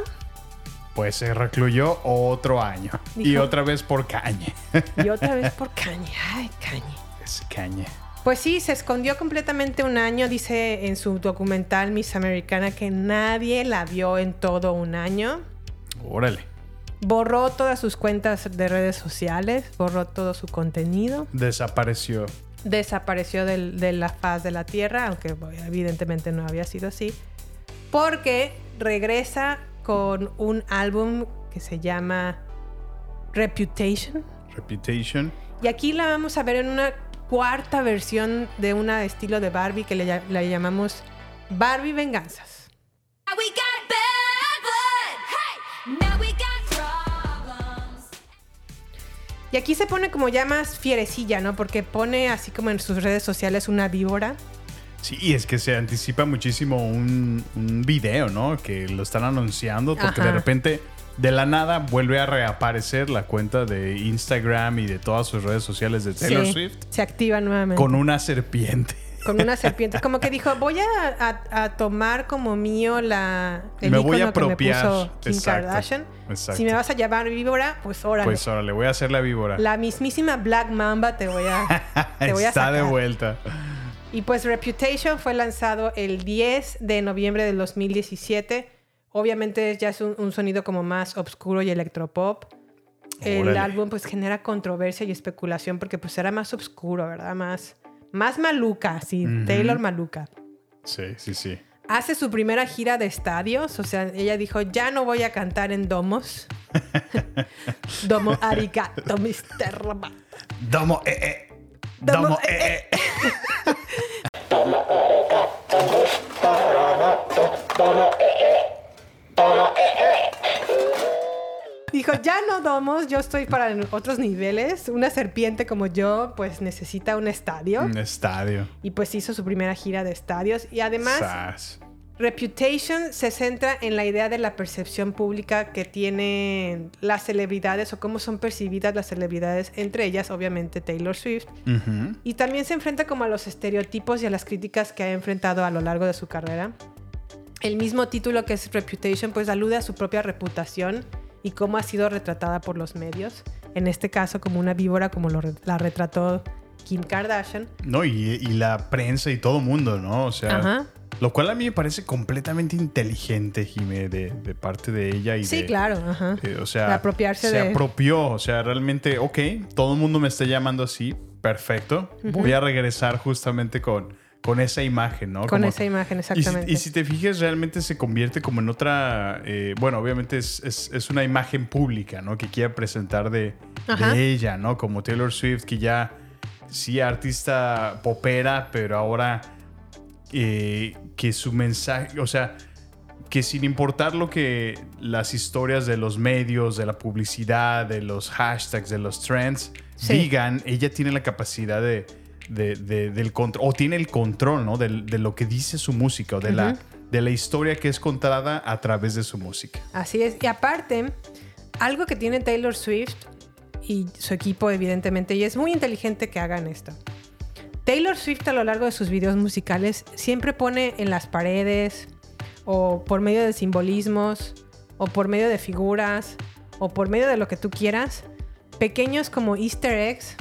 Pues se recluyó otro año. Y otra vez por Cañe. Y otra vez por Kanye. Ay, Kanye. Ese Cañe. Pues sí, se escondió completamente un año, dice en su documental Miss Americana que nadie la vio en todo un año. Órale. Borró todas sus cuentas de redes sociales, borró todo su contenido, Desapareció. desapareció del- de la faz de la Tierra, aunque evidentemente no había sido así, porque regresa con un álbum que se llama Reputation. Reputation. Y aquí la vamos a ver en una cuarta versión de una estilo de Barbie que le, la llamamos Barbie Venganzas. Now we got bad blood. Hey, now we got problems. Y aquí se pone como ya más fierecilla, ¿no? Porque pone así como en sus redes sociales una víbora. Sí, y es que se anticipa muchísimo un, un video, ¿no? Que lo están anunciando porque Ajá. de repente, de la nada, vuelve a reaparecer la cuenta de Instagram y de todas sus redes sociales de Taylor Sí, Swift Se activa nuevamente. con una serpiente. Con una serpiente. Como que dijo, voy a, a- a tomar como mío la, el Me voy a icono que me apropiar. puso Kim Exacto, Kardashian. exacto. Si me vas a llamar víbora, pues órale. Pues ahora le voy a hacer la víbora. la mismísima Black Mamba te voy a, te voy a Está de vuelta. Y pues Reputation fue lanzado el 10 de noviembre del 2017. Obviamente ya es un, un sonido como más oscuro y electropop. El álbum pues genera controversia y especulación porque pues era más oscuro, ¿verdad? Más, más maluca, sí, Taylor maluca. Sí, sí, sí. Hace su primera gira de estadios, o sea, ella dijo, ya no voy a cantar en domos. Domo arigato, Mr. Robot. Domo, eh, eh. Domo, Domo, eh, eh, eh. Dijo, ya no domos, yo estoy para otros niveles. Una serpiente como yo, pues necesita un estadio. Un estadio. Y pues hizo su primera gira de estadios. Y además, Sas. Reputation se centra en la idea de la percepción pública que tienen las celebridades o cómo son percibidas las celebridades, entre ellas obviamente Taylor Swift. Y también se enfrenta como a los estereotipos y a las críticas que ha enfrentado a lo largo de su carrera. El mismo título que es Reputation pues alude a su propia reputación y cómo ha sido retratada por los medios. En este caso como una víbora como lo la retrató Kim Kardashian. No, y, y la prensa y todo mundo, ¿no? O sea, Ajá. Lo cual a mí me parece completamente inteligente, Jimé, de, de parte de ella y Sí, de- claro. Ajá. eh, o sea, De apropiarse se de- apropió, o sea, realmente, ok, todo el mundo me está llamando así, perfecto. Voy a regresar justamente con, con esa imagen, ¿no? Con Como- esa imagen, Y si, exactamente. y si te fijas, realmente se convierte como en otra. eh, bueno, obviamente es, es- es una imagen pública, ¿no? Que quiere presentar de, de ella, ¿no? Como Taylor Swift, que ya sí, artista popera, pero ahora eh, que su mensaje, o sea, que sin importar lo que las historias de los medios, de la publicidad, de los hashtags, de los trends Sí. digan, ella tiene la capacidad de, de- de- del control, o tiene el control, ¿no? Del- De, lo que dice su música, o de, la, Ujú. de la historia que es contada a través de su música. Así es. Y aparte, algo que tiene Taylor Swift y su equipo, evidentemente, y es muy inteligente que hagan esto. Taylor Swift a lo largo de sus videos musicales siempre pone en las paredes o por medio de simbolismos o por medio de figuras o por medio de lo que tú quieras, pequeños como easter eggs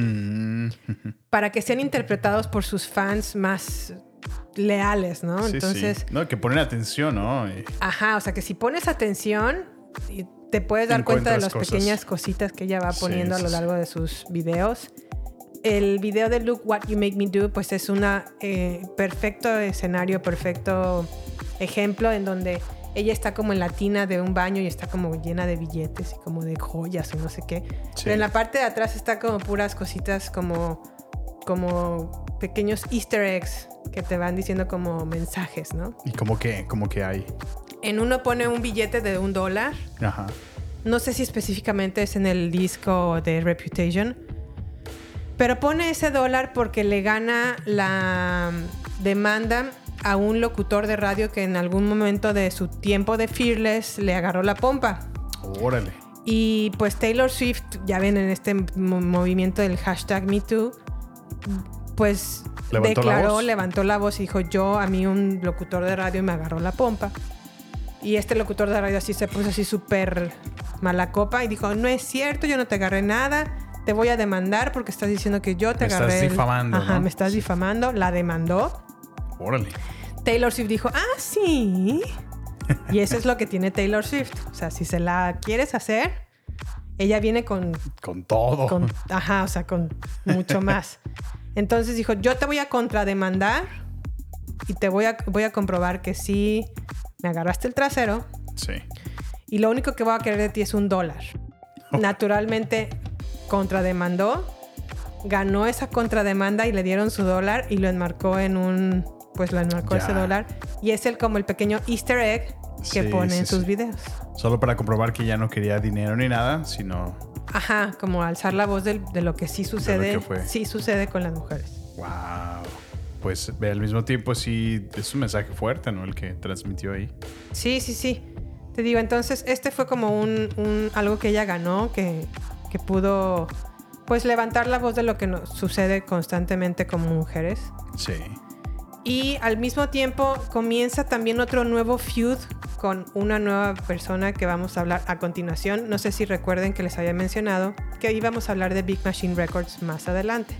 Mm, para que sean interpretados por sus fans más leales, ¿no? sí, Entonces, sí. No, que ponen atención, ¿no? Y- Ajá, o sea que si pones atención, y te puedes dar cuenta de las cosas. pequeñas cositas que ella va Sí, poniendo a lo largo de sus videos. El video de Look What You Make Me Do, pues es un perfecto escenario, perfecto ejemplo en donde ella está como en la tina de un baño y está como llena de billetes y como de joyas o no sé qué. Sí. Pero en la parte de atrás está como puras cositas como, como pequeños easter eggs que te van diciendo como mensajes, ¿no? Y como que, como que hay. En uno pone un billete de un dólar. Ajá. No sé si específicamente es en el disco de Reputation. Pero pone ese dólar porque le gana la demanda a un locutor de radio que en algún momento de su tiempo de Fearless le agarró la pompa. Órale. Y pues Taylor Swift, ya ven en este mo- movimiento del hashtag MeToo, pues ¿Levantó la declaró, levantó la voz y dijo, yo a mí un locutor de radio me agarró la pompa. Y este locutor de radio así se puso así súper mala copa y dijo, no es cierto, yo no te agarré nada, te voy a demandar porque estás diciendo que yo te Me estás agarré. el-". difamando, Ajá, ¿no? me estás difamando, la demandó. Órale. Taylor Swift dijo, ah, sí. Y eso es lo que tiene Taylor Swift. O sea, si se la quieres hacer, ella viene con, Con todo. con ajá, o sea, con mucho más. Entonces dijo, yo te voy a contrademandar y te voy a, voy a comprobar que sí me agarraste el trasero Sí. y lo único que voy a querer de ti es un dólar. Naturalmente, contrademandó, ganó esa contrademanda y le dieron su dólar y lo enmarcó en un, pues lo enmarcó Ya. ese dólar. Y es el como el pequeño easter egg que Sí, pone en sus sí. videos. Solo para comprobar que ya no quería dinero ni nada, sino. Ajá, como alzar la voz de, lo que sí sucede, que sí sucede con las mujeres. ¡Wow! Pues ve, al mismo tiempo sí es un mensaje fuerte, ¿no? El que transmitió ahí. Sí, sí, sí. Te digo, entonces este fue como un, un- algo que ella ganó, que, que pudo pues levantar la voz de lo que nos sucede constantemente como mujeres. Sí. Y al mismo tiempo comienza también otro nuevo feud con una nueva persona que vamos a hablar a continuación. No sé si recuerden que les había mencionado que íbamos a hablar de Big Machine Records más adelante.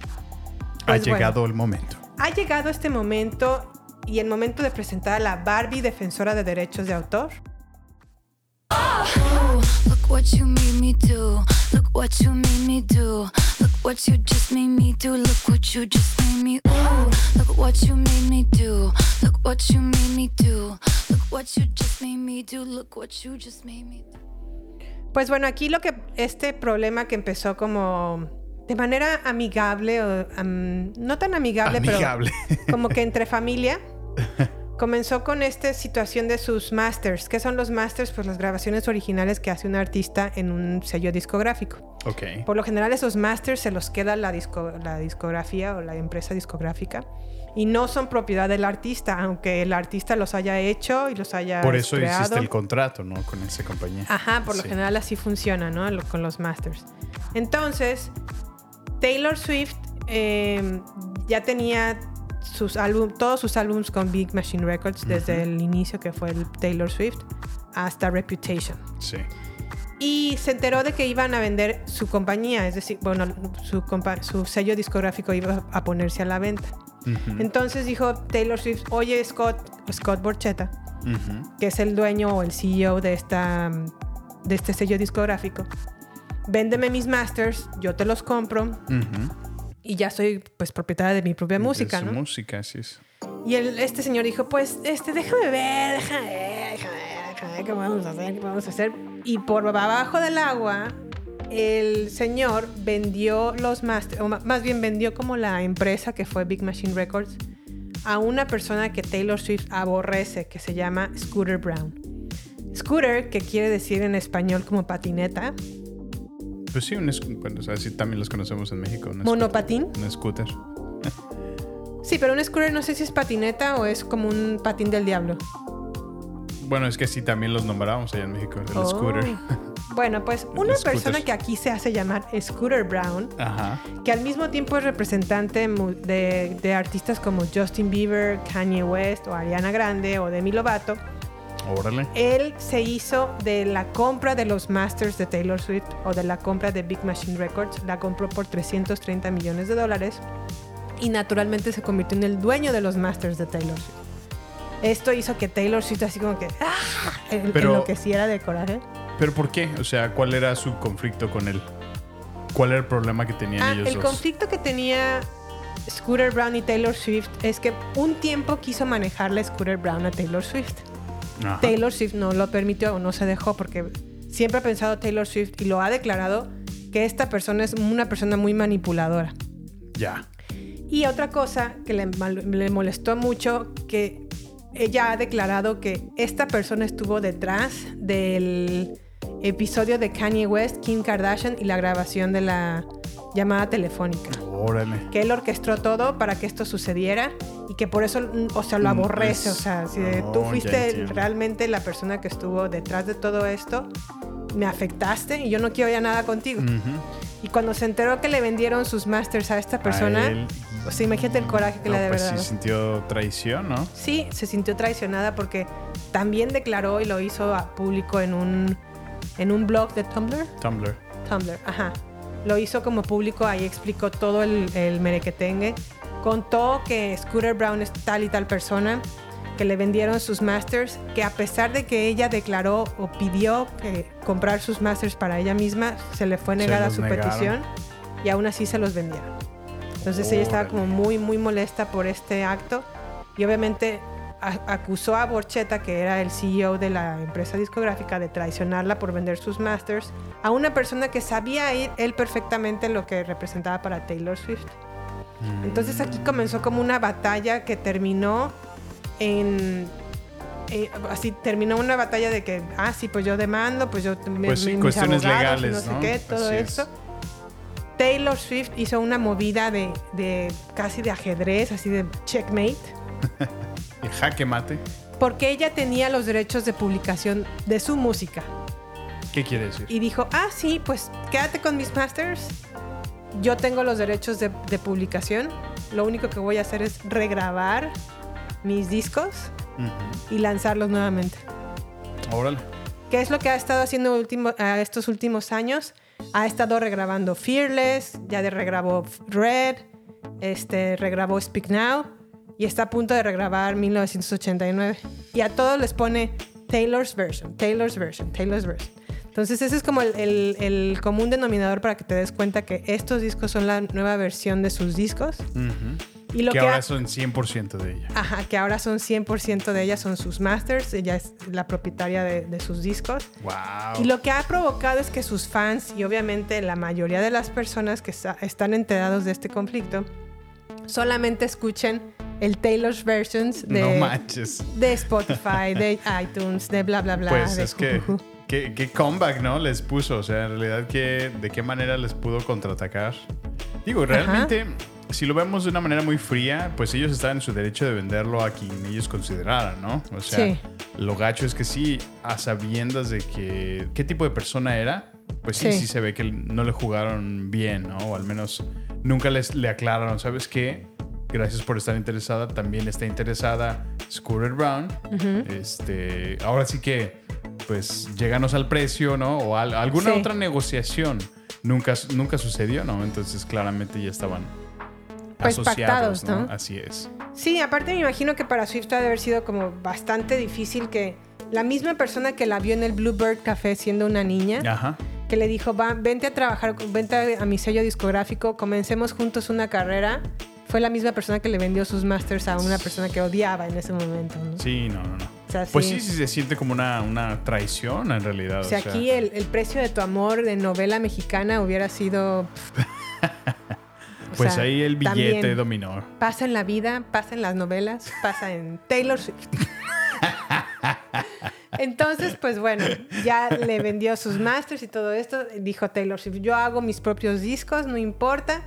ha Pues bueno. llegado el momento. Ha llegado este momento y el momento de presentar a la Barbie defensora de derechos de autor. Look Look what you made me do. Look what you made me do. Look what you just made me do. Look what you just made me. Ooh. Look what you made me do. Look what you made me do. Look what you just made me do. Look what you just made me do. Pues bueno, aquí lo que este problema que empezó como de manera amigable o no tan amigable, Amigable. pero como que entre familia comenzó con esta situación de sus masters. ¿Qué son los masters? Pues las grabaciones originales que hace un artista en un sello discográfico. Ok. Por lo general esos masters se los queda la, disco- la discografía o la empresa discográfica y no son propiedad del artista, aunque el artista los haya hecho y los haya Por eso creado. hiciste el contrato, ¿no? Con esa compañía. Ajá, por lo Sí. general así funciona, ¿no? Con los masters. Entonces, Taylor Swift eh, ya tenía sus álbum, todos sus álbumes con Big Machine Records desde el inicio que fue el Taylor Swift hasta Reputation. Sí. Y se enteró de que iban a vender su compañía, es decir, bueno, su, su sello discográfico iba a ponerse a la venta. Ujú, Entonces dijo Taylor Swift, oye Scott, Scott Borchetta, ujú. que es el dueño o el CEO de, esta, de este sello discográfico, véndeme mis masters, yo te los compro. Y ya soy pues propietaria de mi propia música, De su ¿no? música, así es. Y el- este señor dijo, pues, este, déjame ver, déjame ver, déjame ver, déjame ver qué vamos a hacer, qué vamos a hacer. Y por abajo del agua, el señor vendió los masters, o más bien vendió como la empresa que fue Big Machine Records a una persona que Taylor Swift aborrece, que se llama Scooter Brown. Scooter, que quiere decir en español como patineta, Pues sí, un bueno, o sea, sí también los conocemos en México. un monopatín. scooter- Un scooter. Sí, pero un scooter no sé si es patineta o es como un patín del diablo. Bueno, es que sí también los nombramos allá en México, el Oh. scooter. Bueno, pues una persona que aquí se hace llamar Scooter Brown, Ajá. que al mismo tiempo es representante de, de artistas como Justin Bieber, Kanye West o Ariana Grande o Demi Lovato, Órale. él se hizo de la compra de los masters de Taylor Swift o de la compra de Big Machine Records, la compró por 330 millones de dólares y naturalmente se convirtió en el dueño de los masters de Taylor Swift. Esto hizo que Taylor Swift así como que ¡ah! en- Pero- enloqueciera de coraje. ¿Pero por qué? O sea, ¿cuál era su conflicto con él? ¿Cuál era el problema que tenían Ah, ellos el dos? conflicto que tenía Scooter Brown y Taylor Swift es que un tiempo quiso manejarle Scooter Brown a Taylor Swift. Ajá. Taylor Swift no lo permitió o no se dejó porque siempre ha pensado Taylor Swift y lo ha declarado que esta persona es una persona muy manipuladora. Ya. Y otra cosa que le, le molestó mucho, que ella ha declarado que esta persona estuvo detrás del episodio de Kanye West, Kim Kardashian y la grabación de la llamada telefónica. Órale. Que él orquestó todo para que esto sucediera y que por eso, mm, o sea, lo Mm, aborrece. O sea, si Oh, tú fuiste realmente la persona que estuvo detrás de todo esto, me afectaste y yo no quiero ya nada contigo. Ujú. Y cuando se enteró que le vendieron sus masters a esta persona, A él. o sea, imagínate el coraje que No, le debe pues haber sí dado. sintió traición, ¿no? Sí, se sintió traicionada porque también declaró y lo hizo a público en un, en un blog de Tumblr. Tumblr. Tumblr, ajá. Lo hizo como público, ahí explicó todo el, el merequetengue. Contó que Scooter Brown es tal y tal persona, que le vendieron sus masters, que a pesar de que ella declaró o pidió que comprar sus masters para ella misma, se le fue negada su negaron. petición y aún así se los vendieron. Entonces ella estaba como muy, muy molesta por este acto y obviamente acusó a Borchetta, que era el CEO de la empresa discográfica, de traicionarla por vender sus masters a una persona que sabía él perfectamente lo que representaba para Taylor Swift. Entonces aquí comenzó como una batalla que terminó en... eh, así terminó una batalla de que, ah, sí, pues yo demando, pues yo... me- Pues sí, mis cuestiones abogados legales, no ¿no? sé qué, todo Así es. Taylor Swift hizo una movida de, de casi de ajedrez, así de checkmate. Y jaque mate. Porque ella tenía los derechos de publicación de su música. ¿Qué quiere decir? Y dijo, ah, sí, pues quédate con mis masters. Yo tengo los derechos de, de publicación. Lo único que voy a hacer es regrabar mis discos Ujú. y lanzarlos nuevamente. Órale. ¿Qué es lo que ha estado haciendo último- estos últimos años? Ha estado regrabando Fearless, ya de regrabó Red, este, regrabó Speak Now y está a punto de regrabar 1989. Y a todos les pone Taylor's version, Taylor's version, Taylor's version. Entonces ese es como el, el- el común denominador para que te des cuenta que estos discos son la nueva versión de sus discos. Y lo que que, ahora ha- son 100% de ella. Ajá, que ahora son 100% de ellas, son sus masters, ella es la propietaria de, de sus discos. Wow. Y lo que ha provocado es que sus fans y obviamente la mayoría de las personas que está- están enterados de este conflicto solamente escuchen el Taylor's versions de, no manches. de Spotify, de iTunes, de bla bla bla. Pues de es que. ¿qué, qué comeback, ¿no? Les puso. O sea, en realidad, ¿qué, ¿de qué manera les pudo contraatacar? Digo, realmente, si lo vemos de una manera muy fría, pues ellos están en su derecho de venderlo a quien ellos consideraran, ¿no? O sea, Sí. lo gacho es que sí, a sabiendas de que qué tipo de persona era, pues sí, sí, Sí. se ve que no le jugaron bien, ¿no? O al menos nunca les, le aclararon, ¿sabes qué? Gracias por estar interesada. También está interesada Scooter Brown. este, ahora sí que, pues, lléganos al precio, ¿no? O al- alguna Sí. otra negociación. Nunca, nunca sucedió, ¿no? Entonces, claramente ya estaban Pues asociados, pactados, ¿no? ¿no? Así es. Sí, aparte me imagino que para Swift ha de haber sido como bastante difícil que la misma persona que la vio en el Bluebird Café siendo una niña, Ajá. que le dijo, Va, vente a trabajar, vente a mi sello discográfico, comencemos juntos una carrera, fue la misma persona que le vendió sus masters a una persona que odiaba en ese momento. ¿no? Sí, no, no, no. O sea, Pues sí. sí, se siente como una, una traición en realidad. O sea, aquí el, el precio de tu amor de novela mexicana hubiera sido... pues sea, ahí el billete dominó. Pasa en la vida, pasa en las novelas, pasa en Taylor Swift. Entonces, pues bueno, ya le vendió sus masters y todo esto. Dijo Taylor Swift, yo hago mis propios discos, no importa.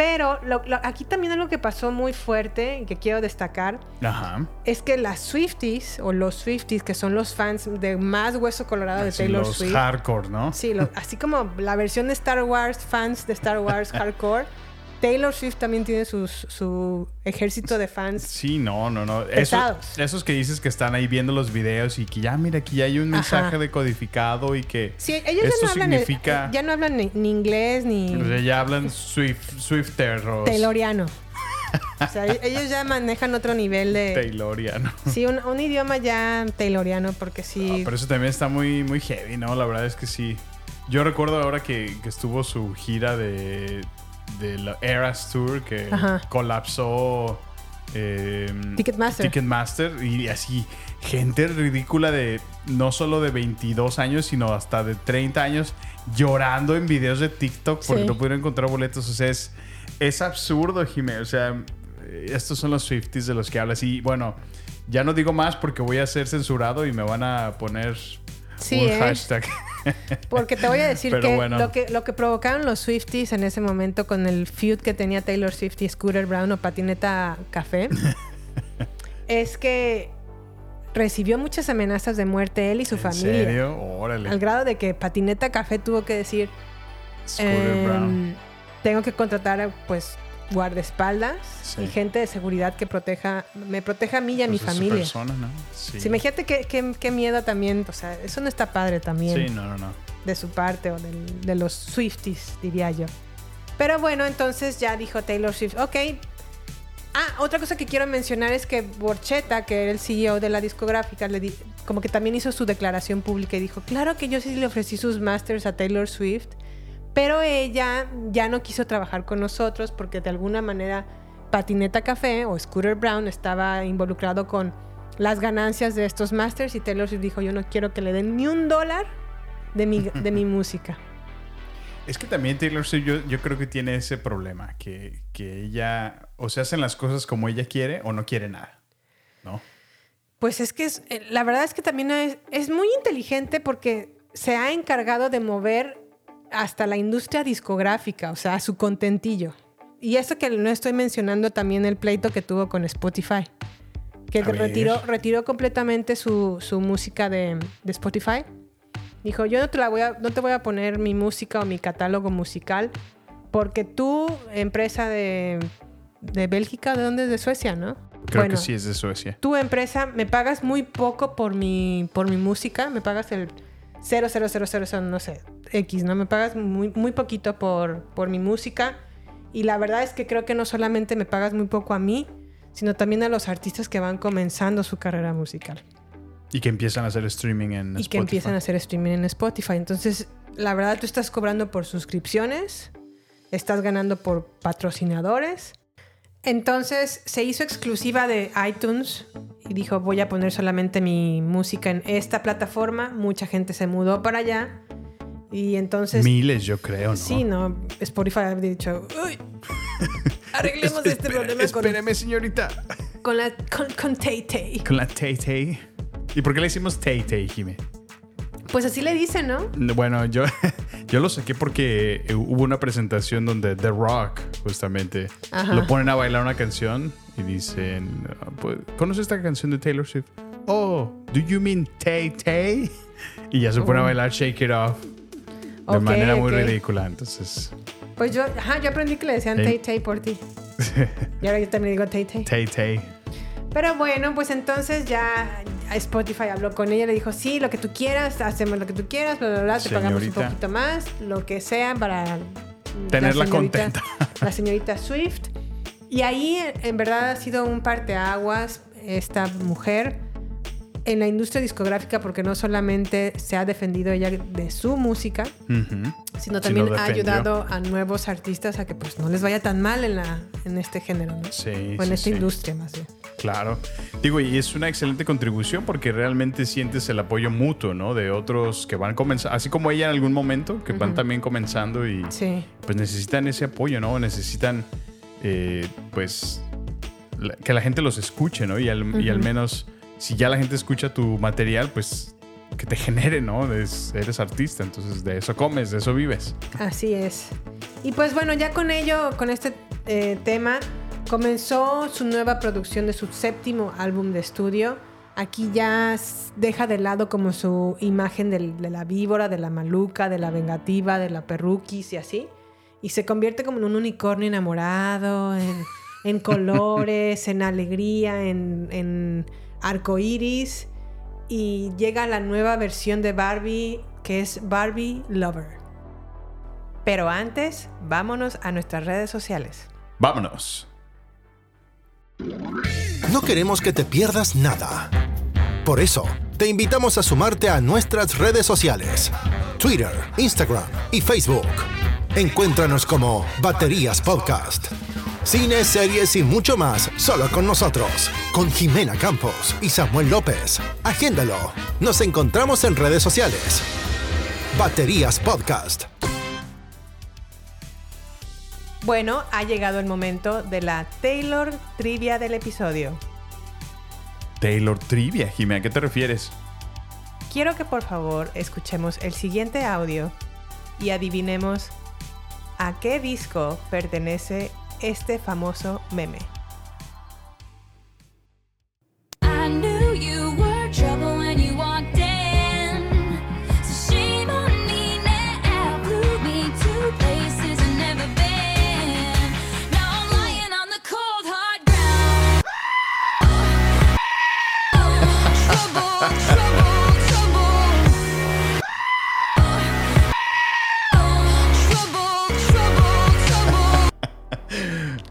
Pero lo- lo- aquí también algo que pasó muy fuerte y que quiero destacar Ajá. es que las Swifties o los Swifties, que son los fans de más hueso colorado de Taylor los Swift. hardcore, ¿no? Sí, lo- así como la versión de Star Wars, fans de Star Wars hardcore, Taylor Swift también tiene sus- su ejército de fans. Sí, no, no, no. Esos, esos que dices que están ahí viendo los videos y que ya, mira, aquí ya hay un mensaje Ajá. decodificado y que Sí, ellos esto ya no hablan, el- significa... ya no hablan ni, ni inglés ni o sea, ya hablan Swift, Swifteros. tayloriano. O sea, e- ellos ya manejan otro nivel de... Tayloriano. Sí, un, un idioma ya tayloriano porque sí... Ah, pero eso también está muy, muy heavy, ¿no? La verdad es que sí. Yo recuerdo ahora que, que estuvo su gira de, de la Eras Tour que Ajá. colapsó eh, Ticketmaster. Ticketmaster y así gente ridícula de no solo de 22 años, sino hasta de 30 años llorando en videos de TikTok porque Sí. no pudieron encontrar boletos. O sea, es, es absurdo, Jimé. O sea, eh, estos son los Swifties de los que hablas. Y bueno, ya no digo más porque voy a ser censurado y me van a poner Sí, un ¿eh? hashtag. Porque te voy a decir que, bueno. lo que lo que provocaron los Swifties en ese momento con el feud que tenía Taylor Swift y Scooter Brown o Patineta Café es que recibió muchas amenazas de muerte él y su ¿En familia. serio? Órale. Al grado de que Patineta Café tuvo que decir, Scooter Brown. tengo que contratar pues guardaespaldas Sí. y gente de seguridad que proteja, me proteja a mí y a mi Pues es su familia. persona, ¿no? Sí. Sí, imagínate qué, qué- qué miedo también, o sea, eso no está padre también Sí, no, no, no. de su parte o del- de los Swifties, diría yo. Pero bueno, entonces ya dijo Taylor Swift, ok. Ah, otra cosa que quiero mencionar es que Borchetta, que era el CEO de la discográfica, le di- como que también hizo su declaración pública y dijo, claro que yo sí le ofrecí sus masters a Taylor Swift, pero ella ya no quiso trabajar con nosotros porque de alguna manera Patineta Café o Scooter Brown estaba involucrado con las ganancias de estos masters y Taylor Swift dijo, yo no quiero que le den ni un dólar de mi, de mi música. Es que también Taylor Swift yo, yo creo que tiene ese problema, que, que ella o se hacen las cosas como ella quiere o no quiere nada, ¿no? Pues es que es- eh, la verdad es que también es, es muy inteligente porque se ha encargado de mover hasta la industria discográfica, o sea, a su contentillo. Y eso que no estoy mencionando también el pleito que tuvo con Spotify, que retiró, retiró completamente su, su música de, de Spotify. Dijo, yo no te, la voy a, no te voy a poner mi música o mi catálogo musical porque tú, empresa de, de Bélgica, ¿de dónde es? De Suecia, ¿no? Creo Bueno, que sí es de Suecia. tu empresa me pagas muy poco por mi, por mi música, me pagas el 00000, no sé, X, ¿no? Me pagas muy, muy poquito por, por mi música. Y la verdad es que creo que no solamente me pagas muy poco a mí, sino también a los artistas que van comenzando su carrera musical. Y que empiezan a hacer streaming en y que empiezan a hacer streaming en Spotify. Entonces, la verdad, tú estás cobrando por suscripciones, estás ganando por patrocinadores. Entonces, se hizo exclusiva de iTunes y dijo, voy a poner solamente mi música en esta plataforma. Mucha gente se mudó para allá. Y entonces... Miles, yo creo, ¿no? Sí, no. Spotify ha dicho, uy, arreglemos este problema con, Espéreme, señorita. con, la, con, con Tay Tay. Con la Tay Tay. ¿Y por qué le hicimos Tay Tay, Jimmy? Pues así le dicen, ¿no? Bueno, yo, yo lo saqué porque eh, hubo una presentación donde The Rock, justamente, Ajá. lo ponen a bailar una canción y dicen, ah, pues, ¿conoces esta canción de Taylor Swift? Oh, ¿do you mean Tay Tay? Y ya se pone a bailar Shake It Off de manera muy ridícula. Entonces, Pues yo, ajá, yo aprendí que le decían. Tay Tay por ti. Y ahora yo también digo Tay Tay. Tay Tay. Pero bueno, pues entonces ya Spotify habló con ella, le dijo, sí, lo que tú quieras, hacemos lo que tú quieras, bla, bla, bla, te pagamos un poquito más, lo que sea para Tenerla señorita- contenta. La señorita Swift. Y ahí en verdad ha sido un parteaguas esta mujer en la industria discográfica porque no solamente se ha defendido ella de su música, sino también ha ayudado a nuevos artistas a que pues no les vaya tan mal en, la, en este género, ¿no? Sí, o en sí, esta industria más bien. Claro. Digo, y es una excelente contribución porque realmente sientes el apoyo mutuo, ¿no? De otros que van comenzando, así como ella en algún momento, que van también comenzando y Sí. pues necesitan ese apoyo, ¿no? Necesitan, eh, pues, la- que la gente los escuche, ¿no? Y al, y al menos, si ya la gente escucha tu material, pues que te genere, ¿no? Es- eres artista, entonces de eso comes, de eso vives. Así es. Y pues bueno, ya con ello, con este eh, tema, comenzó su nueva producción de su séptimo álbum de estudio. Aquí ya deja de lado como su imagen del- de la víbora, de la maluca, de la vengativa, de la perruquis y así. Y se convierte como en un unicornio enamorado, en, en colores, en alegría, en, en arco iris. Y llega la nueva versión de Barbie, que es Barbie Lover. Pero antes, vámonos a nuestras redes sociales. Vámonos. No queremos que te pierdas nada. Por eso, te invitamos a sumarte a nuestras redes sociales. Twitter, Instagram y Facebook. Encuéntranos como Baterías Podcast. Cine, series y mucho más solo con nosotros. Con Jimena Campos y Samuel López. Agéndalo. Nos encontramos en redes sociales. Baterías Podcast. Bueno, ha llegado el momento de la Taylor trivia del episodio. Taylor Trivia, Jimmy, ¿a qué te refieres? Quiero que por favor escuchemos el siguiente audio y adivinemos a qué disco pertenece este famoso meme.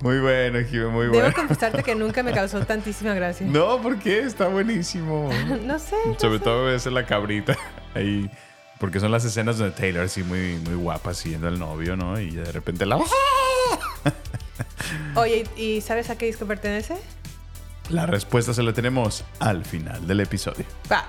Muy bueno, Jimmy, muy Debo bueno. confesarte que nunca me causó tantísima gracia. No, ¿por qué? Está buenísimo. No sé. no Sobre sé. todo ves la cabrita ahí. Porque son las escenas donde Taylor así muy, muy guapa siguiendo al novio, ¿no? Y de repente la... Oye, ¿y sabes a qué disco pertenece? La respuesta se la tenemos al final del episodio. Va.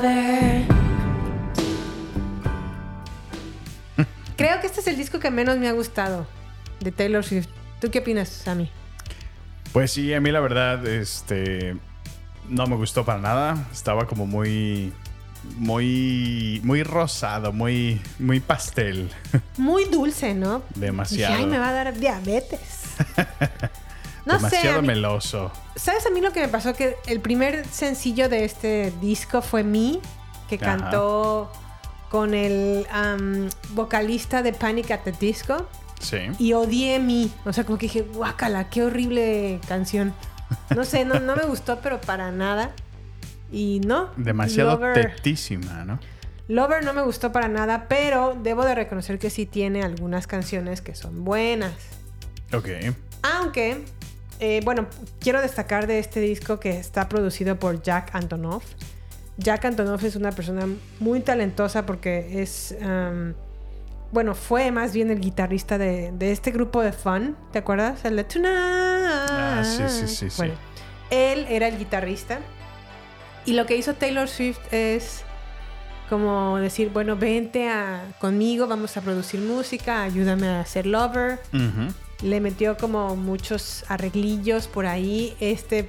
Creo que este es el disco que menos me ha gustado de Taylor Swift. ¿Tú qué opinas, Sammy? Pues sí, a mí la verdad, este... No me gustó para nada. Estaba como muy... Muy... Muy rosado, muy... Muy pastel. Muy dulce, ¿no? Demasiado. Ay, me va a dar diabetes. No. Demasiado mí- meloso. ¿Sabes a mí lo que me pasó? Que el primer sencillo de este disco fue Me, que Ajá. cantó con el vocalista de Panic at the Disco. Sí. Y odié Me. O sea, como que dije, guácala, qué horrible canción. No sé, no, no me gustó, pero para nada. Y no. Demasiado Lover, tetísima, ¿no? Lover no me gustó para nada, pero debo de reconocer que sí tiene algunas canciones que son buenas. Ok. Aunque, eh, bueno, quiero destacar de este disco que está producido por Jack Antonoff. Jack Antonoff es una persona muy talentosa porque es, um, bueno, fue más bien el guitarrista de, de este grupo de Fun, ¿te acuerdas? El de Tonight. Ah, sí, sí, sí, sí. Bueno, él era el guitarrista y lo que hizo Taylor Swift es como decir, bueno, vente a, conmigo, vamos a producir música, ayúdame a hacer Lover. Le metió como muchos arreglillos por ahí. Este,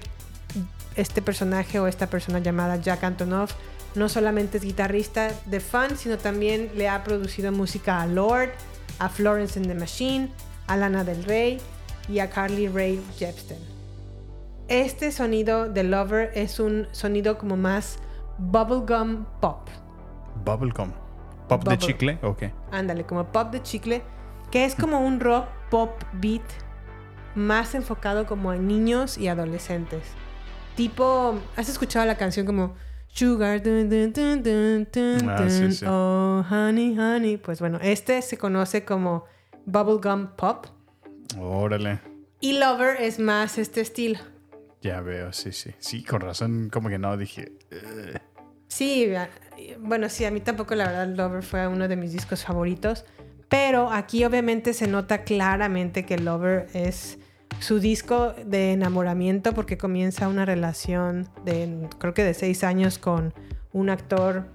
este personaje o esta persona llamada Jack Antonoff no solamente es guitarrista de Fun, sino también le ha producido música a Lord, a Florence and the Machine, a Lana del Rey y a Carly Rae Jepsen. Este sonido de Lover es un sonido como más bubblegum pop. Bubblegum. Pop de chicle, ok. Ándale, como pop de chicle, que es como un rock pop beat más enfocado como a niños y adolescentes. Tipo, ¿has escuchado la canción como Sugar dun, dun, dun, dun, dun, Ah, sí, sí. Oh, honey, honey. Pues bueno, este se conoce como bubblegum pop Órale. y Lover es más este estilo. Ya veo, sí, sí. Sí, con razón, como que no dije. "Ugh". Sí, bueno, sí, a mí tampoco la verdad Lover fue uno de mis discos favoritos, pero aquí obviamente se nota claramente que Lover es su disco de enamoramiento porque comienza una relación de creo que de seis años con un actor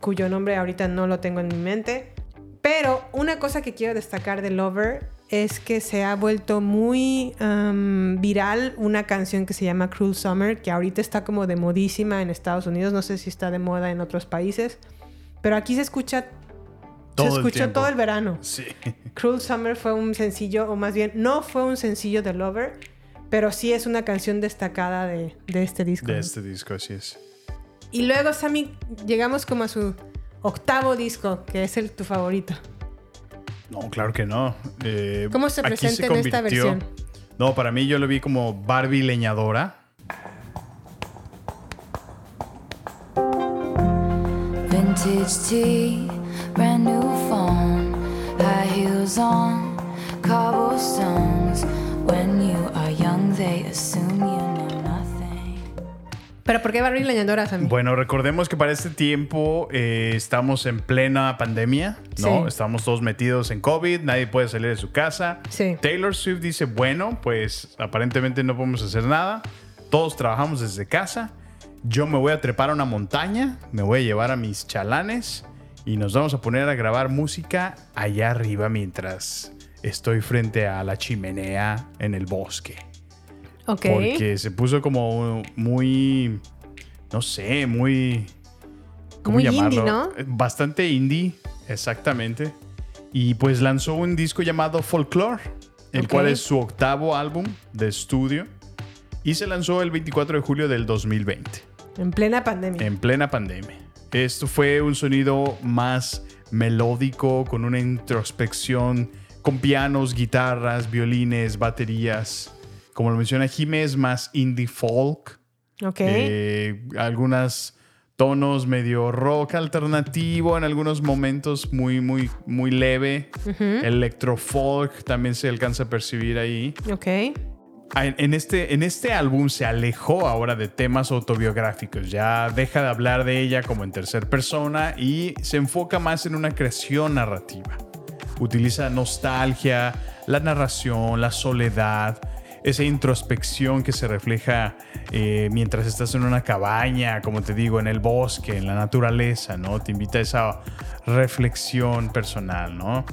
cuyo nombre ahorita no lo tengo en mi mente. Pero una cosa que quiero destacar de Lover es que se ha vuelto muy um, viral una canción que se llama Cruel Summer, que ahorita está como de modísima en Estados Unidos, no sé si está de moda en otros países, pero aquí se escucha Todo se escuchó todo el verano. Sí. Cruel Summer fue un sencillo, o más bien, no fue un sencillo de Lover, pero sí es una canción destacada de, de este disco. De ¿no? este disco, así es. Y luego, Sammy, llegamos como a su octavo disco, que es el tu favorito. No, claro que no. Eh, ¿Cómo se presenta en esta versión? No, para mí yo lo vi como Barbie leñadora. Vintage tea, brand new high heels on, cobblestones. When you are young, they assume you know nothing. ¿Pero por qué Barbie Leñadora, Sammy? Bueno, recordemos que para este tiempo eh, estamos en plena pandemia, ¿no? Sí. Estamos todos metidos en COVID, nadie puede salir de su casa. Sí. Taylor Swift dice, bueno, pues aparentemente no podemos hacer nada, todos trabajamos desde casa, yo me voy a trepar a una montaña, me voy a llevar a mis chalanes y nos vamos a poner a grabar música allá arriba mientras estoy frente a la chimenea en el bosque. ok. Porque se puso como muy, no sé, muy... Muy indie, ¿no? Bastante indie, exactamente. Y pues lanzó un disco llamado Folklore, el Ok. cual es su octavo álbum de estudio. Y se lanzó el 24 de julio del 2020 En plena pandemia. en plena pandemia. Esto fue un sonido más melódico, con una introspección, con pianos, guitarras, violines, baterías. Como lo menciona Jimé, es más indie folk. ok. Eh, algunos tonos medio rock alternativo, en algunos momentos muy, muy, muy leve. Electro folk también se alcanza a percibir ahí. ok. Ah, En este, en este álbum se alejó ahora de temas autobiográficos, ya deja de hablar de ella como en tercera persona y se enfoca más en una creación narrativa. Utiliza nostalgia, la narración, la soledad, esa introspección que se refleja eh, mientras estás en una cabaña, como te digo, en el bosque, en la naturaleza, ¿no? Te invita a esa reflexión personal, ¿no?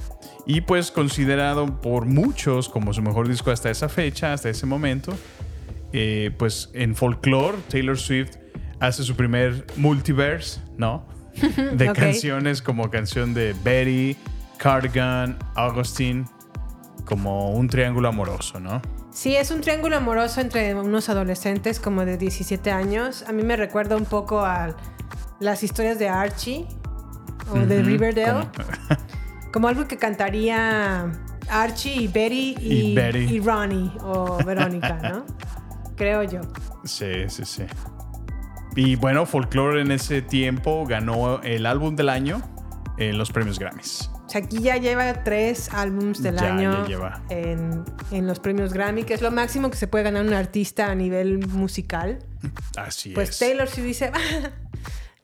Y pues considerado por muchos como su mejor disco hasta esa fecha, hasta ese momento, eh, pues en folklore Taylor Swift hace su primer multiverse, ¿no? De canciones como canción de Betty, Cardigan, Augustine, como un triángulo amoroso, ¿no? Sí, es un triángulo amoroso entre unos adolescentes como de 17 años. A mí me recuerda un poco a las historias de Archie o de Riverdale. como- algo que cantaría Archie y Betty y, Y Betty. y Ronnie o Verónica, ¿no? Creo yo. Sí, sí, sí. Y bueno, Folklore en ese tiempo ganó el álbum del año en los premios Grammys. O sea, aquí ya lleva tres álbums del Ya, año ya lleva. En, en los premios Grammy, que es lo máximo que se puede ganar un artista a nivel musical. Así Pues es. Taylor Swift dice,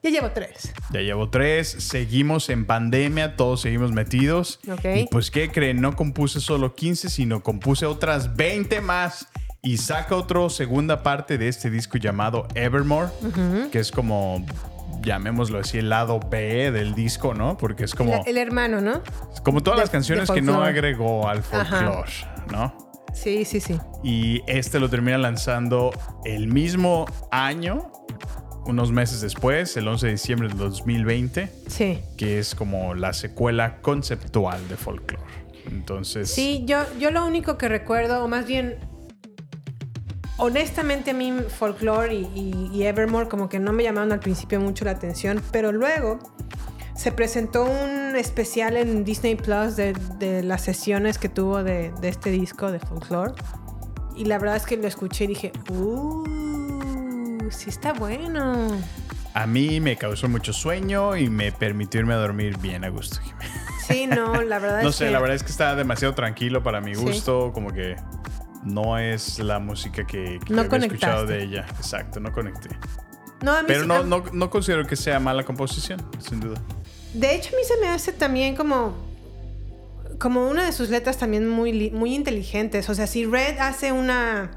ya llevo tres. Ya llevo tres, seguimos en pandemia, todos seguimos metidos. Ok. Y pues, ¿qué creen? No compuse solo 15, sino compuse otras 20 más. Y saca otro segunda parte de este disco llamado Evermore, que es como, llamémoslo así, el lado B del disco, ¿no? Porque es como, El, el hermano, ¿no? como todas de- las canciones que no agregó al folclore, ¿no? Sí, sí, sí. Y este lo termina lanzando el mismo año, unos meses después, el 11 de diciembre del 2020, Sí. que es como la secuela conceptual de Folklore. Entonces, Sí, yo, yo lo único que recuerdo, o más bien, honestamente a mí Folklore y, y- y Evermore como que no me llamaron al principio mucho la atención, pero luego se presentó un especial en Disney Plus de, de las sesiones que tuvo de, de este disco de Folklore. Y la verdad es que lo escuché y dije, uh, sí está bueno. a mí me causó mucho sueño y me permitió irme a dormir bien a gusto. Sí, no, la verdad no es sé, que... la verdad es que está demasiado tranquilo para mi Sí. gusto, como que no es la música que, que No había escuchado de ella. Exacto, no conecté. No, a mí Pero sí- no, a- no, no considero que sea mala composición, sin duda. De hecho, a mí se me hace también como. Como una de sus letras también muy, muy inteligentes. O sea, si Red hace una.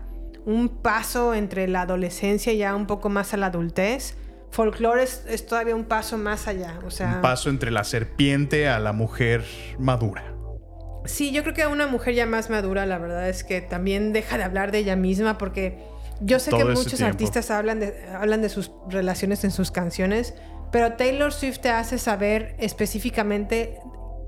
Un paso entre la adolescencia y ya un poco más a la adultez. Folklore es, es todavía un paso más allá. O sea. Un paso entre la serpiente a la mujer madura. Sí, yo creo que una mujer ya más madura, la verdad es que también deja de hablar de ella misma porque yo sé que Todo muchos tiempo. artistas hablan de, hablan de sus relaciones en sus canciones, pero Taylor Swift te hace saber específicamente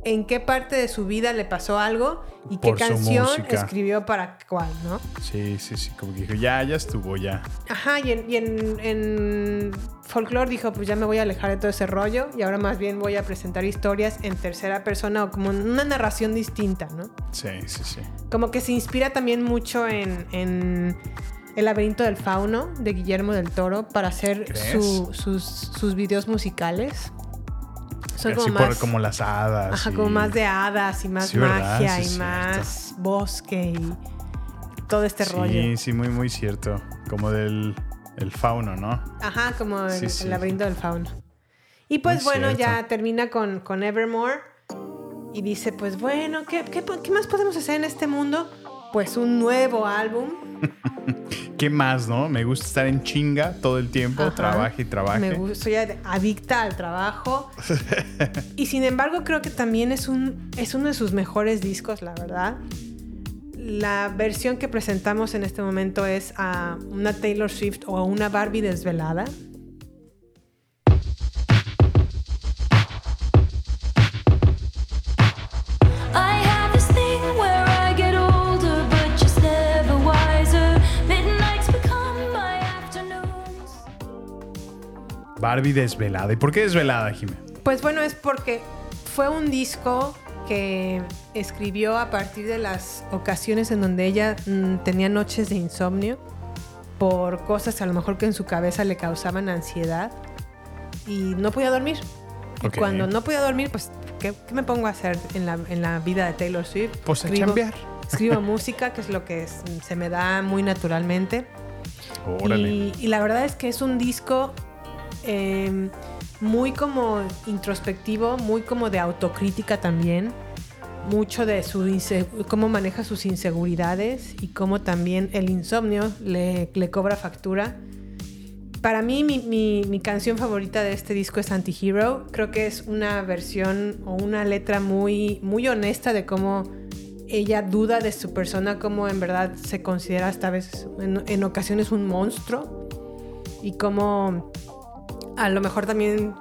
en qué parte de su vida le pasó algo y qué Por canción música. escribió para cuál, ¿no? Sí, sí, sí, como que dijo, ya, ya estuvo, ya. Ajá, y en, y en, en Folklore dijo, pues ya me voy a alejar de todo ese rollo y ahora más bien voy a presentar historias en tercera persona o como una narración distinta, ¿no? Sí, sí, sí. Como que se inspira también mucho en, en El laberinto del fauno de Guillermo del Toro para hacer sus, sus videos musicales. Son Así como por- más, como las hadas. ajá, y- como más de hadas y más Sí, magia Sí, y más bosque y todo este rollo. Sí, sí, muy, muy cierto. Como del el fauno, ¿no? Ajá, como el, Sí, el sí. laberinto del fauno. Y pues Muy bueno, cierto. ya termina con, con Evermore y dice, pues bueno, ¿qué, qué, qué más podemos hacer en este mundo? Pues un nuevo álbum. ¿Qué más, no? Me gusta estar en chinga todo el tiempo, Ajá. trabaje y trabaje. Me gusta, soy ad- adicta al trabajo. y sin embargo, creo que también es, un, es uno de sus mejores discos, la verdad. La versión que presentamos en este momento es a una Taylor Swift o a una Barbie desvelada. Barbie desvelada. ¿Y por qué desvelada, Jimé? Pues bueno, es porque fue un disco que escribió a partir de las ocasiones en donde ella mm, tenía noches de insomnio por cosas a lo mejor que en su cabeza le causaban ansiedad y no podía dormir. Y cuando no podía dormir, pues, ¿qué, qué me pongo a hacer en la, en la vida de Taylor Swift? Pues a chambear. Escribo música, que es lo que es- se me da muy naturalmente. Órale. Y, y la verdad es que es un disco eh, muy como introspectivo, muy como de autocrítica también. Mucho de su cómo maneja sus inseguridades y cómo también el insomnio le, le cobra factura. Para mí, mi, mi- mi canción favorita de este disco es Antihero. Creo que es una versión o una letra muy, muy honesta de cómo ella duda de su persona, cómo en verdad se considera esta vez en, en ocasiones un monstruo y cómo a lo mejor también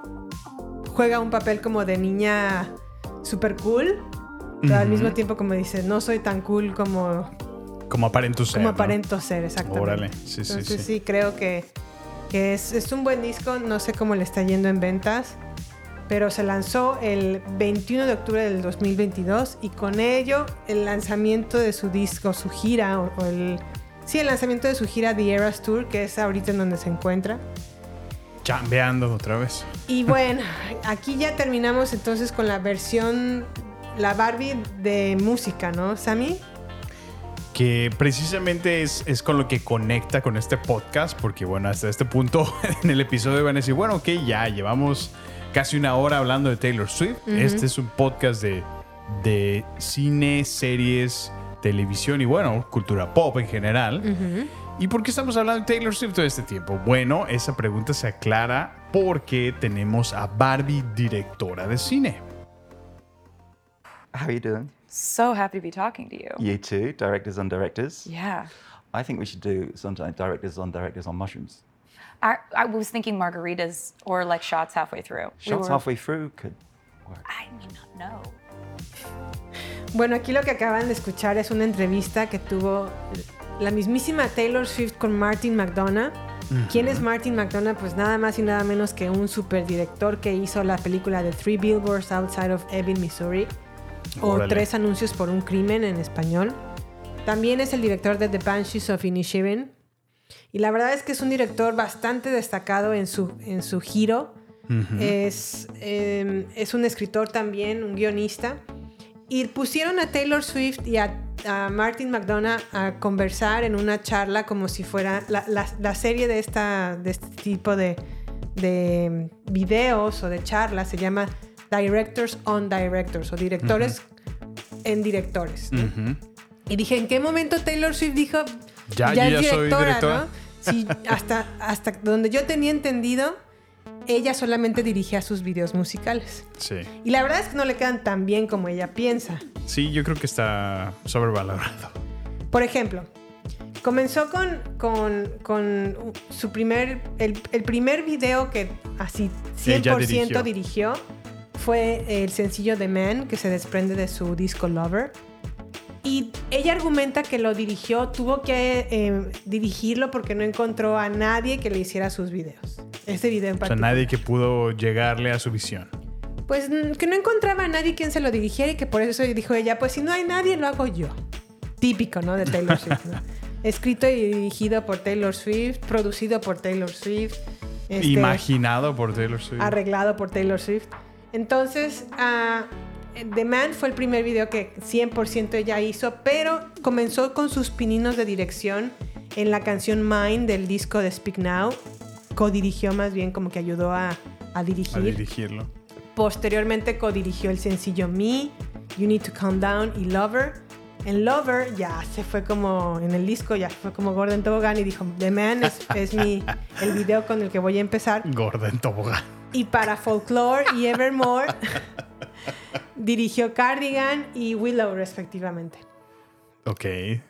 juega un papel como de niña super cool, pero al Ujú. mismo tiempo como dice, no soy tan cool como, Como aparento ser. como ¿no? aparento ser, exactamente. Órale, sí, sí, Entonces sí. sí, creo que, que es, es un buen disco, no sé cómo le está yendo en ventas, pero se lanzó el 21 de octubre del 2022 y con ello el lanzamiento de su disco, su gira, o, o el... Sí, el lanzamiento de su gira The Eras Tour, que es ahorita en donde se encuentra. Chambeando otra vez. Y bueno, aquí ya terminamos entonces con la versión, la Barbie de música, ¿no, Sammy? Que precisamente es, es con lo que conecta con este podcast, porque bueno, hasta este punto en el episodio van a decir, bueno, ok, ya llevamos casi una hora hablando de Taylor Swift. Este es un podcast de, de cine, series, televisión y bueno, cultura pop en general. ¿Y por qué estamos hablando de Taylor Swift todo este tiempo? Bueno, esa pregunta se aclara porque tenemos a Barbie directora de cine. How are you doing? So happy to be talking to you. You too, directors on directors. Yeah. I think we should do sometimes directors on directors on mushrooms. I, I was thinking margaritas or like shots halfway through. We Shots were- halfway through could work. I may not know. Bueno, aquí lo que acaban de escuchar es una entrevista que tuvo la mismísima Taylor Swift con Martin McDonough. ¿Quién es Martin McDonough? Pues nada más y nada menos que un superdirector que hizo la película de Three Billboards Outside of Ebbing, Missouri. O. Tres anuncios por un crimen en español. También es el director de The Banshees of Inisherin. Y la verdad es que es un director bastante destacado en su, en su giro. es, eh, es un escritor también, un guionista. Y pusieron a Taylor Swift y a, a Martin McDonough a conversar en una charla como si fuera la, la- la serie de, esta, de este tipo de, de videos o de charlas. Se llama Directors on Directors o directores en directores. ¿no? Y dije, ¿en qué momento Taylor Swift dijo, Ya, ya soy directora"? ¿no? Sí, hasta, hasta donde yo tenía entendido, ella solamente dirigía sus videos musicales. Sí. Y la verdad es que no le quedan tan bien como ella piensa. Sí, yo creo que está sobrevalorado. Por ejemplo, comenzó con, con, con su primer, el, el primer video que así Ella 100% dirigió. dirigió. fue el sencillo The Man que se desprende de su disco Lover. Y ella argumenta que lo dirigió, tuvo que eh, dirigirlo porque no encontró a nadie que le hiciera sus videos. Este video en O sea, particular. nadie que pudo llegarle a su visión. Pues que no encontraba a nadie quien se lo dirigiera y que por eso dijo ella, pues si no hay nadie, lo hago yo. Típico, ¿no? De Taylor Swift. ¿no? Escrito y dirigido por Taylor Swift, producido por Taylor Swift. este, Imaginado por Taylor Swift. arreglado por Taylor Swift. Entonces, ah, The Man fue el primer video que 100% ella hizo, pero comenzó con sus pininos de dirección en la canción Mine del disco de Speak Now. Codirigió más bien, como que ayudó a, a a dirigir. dirigirlo. Posteriormente codirigió el sencillo Me, You Need to Calm Down y Lover. En Lover ya se fue como, en el disco ya fue como Gordon Tobogán y dijo, The Man es, es mi, el video con el que voy a empezar. Gorda en tobogán. Y para Folklore y Evermore dirigió Cardigan y Willow respectivamente. Ok.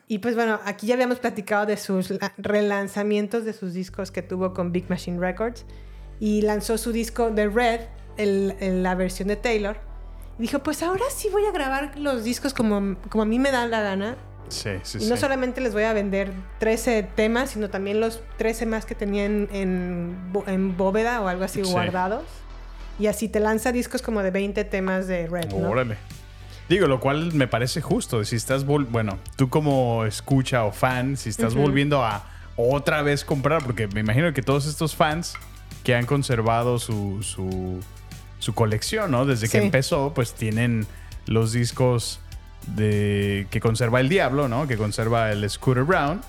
Y pues bueno, aquí ya habíamos platicado de sus la- relanzamientos de sus discos que tuvo con Big Machine Records. Y lanzó su disco The Red, el- el- la versión de Taylor. Y dijo, pues ahora sí voy a grabar los discos como, como a mí me da la gana. Sí, sí, y sí. no solamente les voy a vender 13 temas, sino también los 13 más que tenía en, bóveda o algo así Sí. guardados. Y así te lanza discos como de 20 temas de Red. ¿no? Órale. Digo, lo cual me parece justo. Si estás, bueno, tú como escucha o fan, si estás volviendo a otra vez comprar, porque me imagino que todos estos fans que han conservado su, su, su colección, ¿no? Desde que Sí. empezó, pues tienen los discos de que conserva el Diablo, ¿no? Que conserva el Scooter Brown.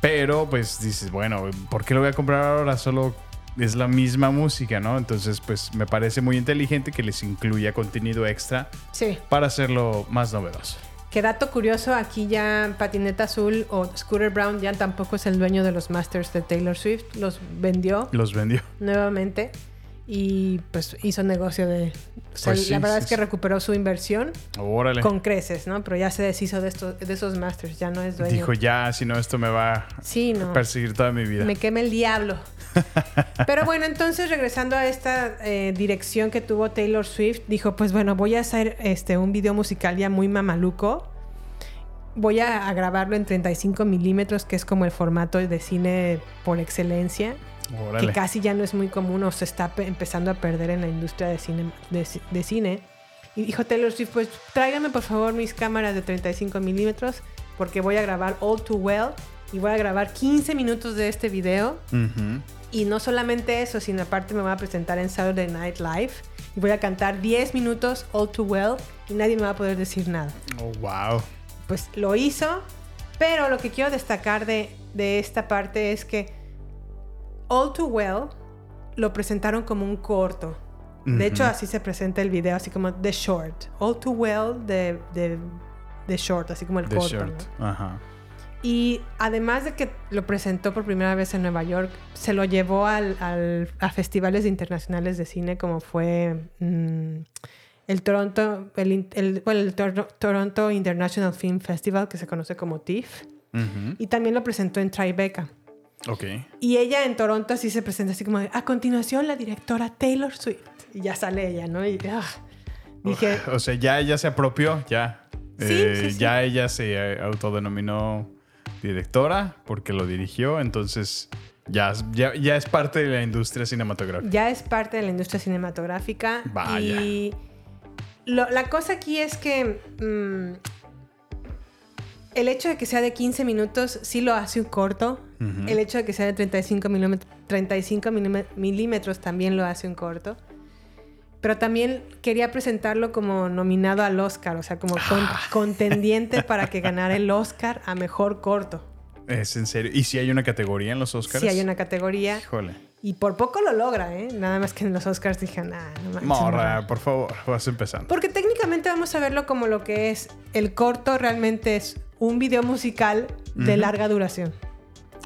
Pero pues dices, bueno, ¿por qué lo voy a comprar ahora? Solo es la misma música, ¿no? Entonces, pues me parece muy inteligente que les incluya contenido extra Sí. para hacerlo más novedoso. Que dato curioso, aquí ya Patineta Azul o Scooter Brown ya tampoco es el dueño de los masters de Taylor Swift. Los vendió Los vendió. nuevamente y pues hizo negocio de... O sea, Pues sí, la verdad sí, es que recuperó su inversión Órale. con creces, ¿no? Pero ya se deshizo de, estos, de esos masters, ya no es dueño. Dijo, ya, si no, esto me va Sí, a no. perseguir toda mi vida. Me quema el diablo. Pero bueno, entonces regresando a esta eh, dirección que tuvo Taylor Swift, dijo, pues bueno, voy a hacer este, un video musical ya muy mamaluco. Voy a, a grabarlo en 35 milímetros, que es como el formato de cine por excelencia, Órale. que casi ya no es muy común o se está pe- empezando a perder en la industria de cine, de, de cine. Y dijo Taylor Swift, pues tráigame por favor mis cámaras de 35 milímetros, porque voy a grabar All Too Well y voy a grabar 15 minutos de este video Ujú. Y no solamente eso, sino aparte me voy a presentar en Saturday Night Live y voy a cantar 10 minutos All Too Well y nadie me va a poder decir nada. Oh, wow. Pues lo hizo, pero lo que quiero destacar de, de esta parte es que All Too Well lo presentaron como un corto. De hecho, así se presenta el video, así como The Short. All Too Well de, de, de Short, así como el The corto. Short. ¿no? Ajá. Y además de que lo presentó por primera vez en Nueva York, se lo llevó al, al- a festivales internacionales de cine como fue mm, el Toronto, el, bueno, el Tor- Toronto International Film Festival, que se conoce como TIFF, y también lo presentó en Tribeca. Ok. Y ella en Toronto así se presenta así como de, a continuación la directora Taylor Swift. Y ya sale ella, ¿no? Y ah, dije, O sea, ya ella se apropió, ya. Sí, Eh, sí, sí. Ya ella se eh, autodenominó directora porque lo dirigió, entonces ya, ya, ya es parte de la industria cinematográfica. ya es parte de la industria cinematográfica. Vaya. Y lo- la cosa aquí es que mm, el hecho de que sea de 15 minutos sí lo hace un corto. El hecho de que sea de 35, milímetros, 35 milímet- milímetros también lo hace un corto. Pero también quería presentarlo como nominado al Oscar, o sea, como con- Ah. contendiente para que ganara el Oscar a mejor corto. Es en serio. ¿Y si hay una categoría en los Oscars? Si hay una categoría. Híjole. Y por poco lo logra, ¿eh? Nada más que en los Oscars dije, nah, no manches, Morra, morra". por favor, vas empezando. Porque técnicamente vamos a verlo como lo que es. El corto realmente es un video musical de larga duración.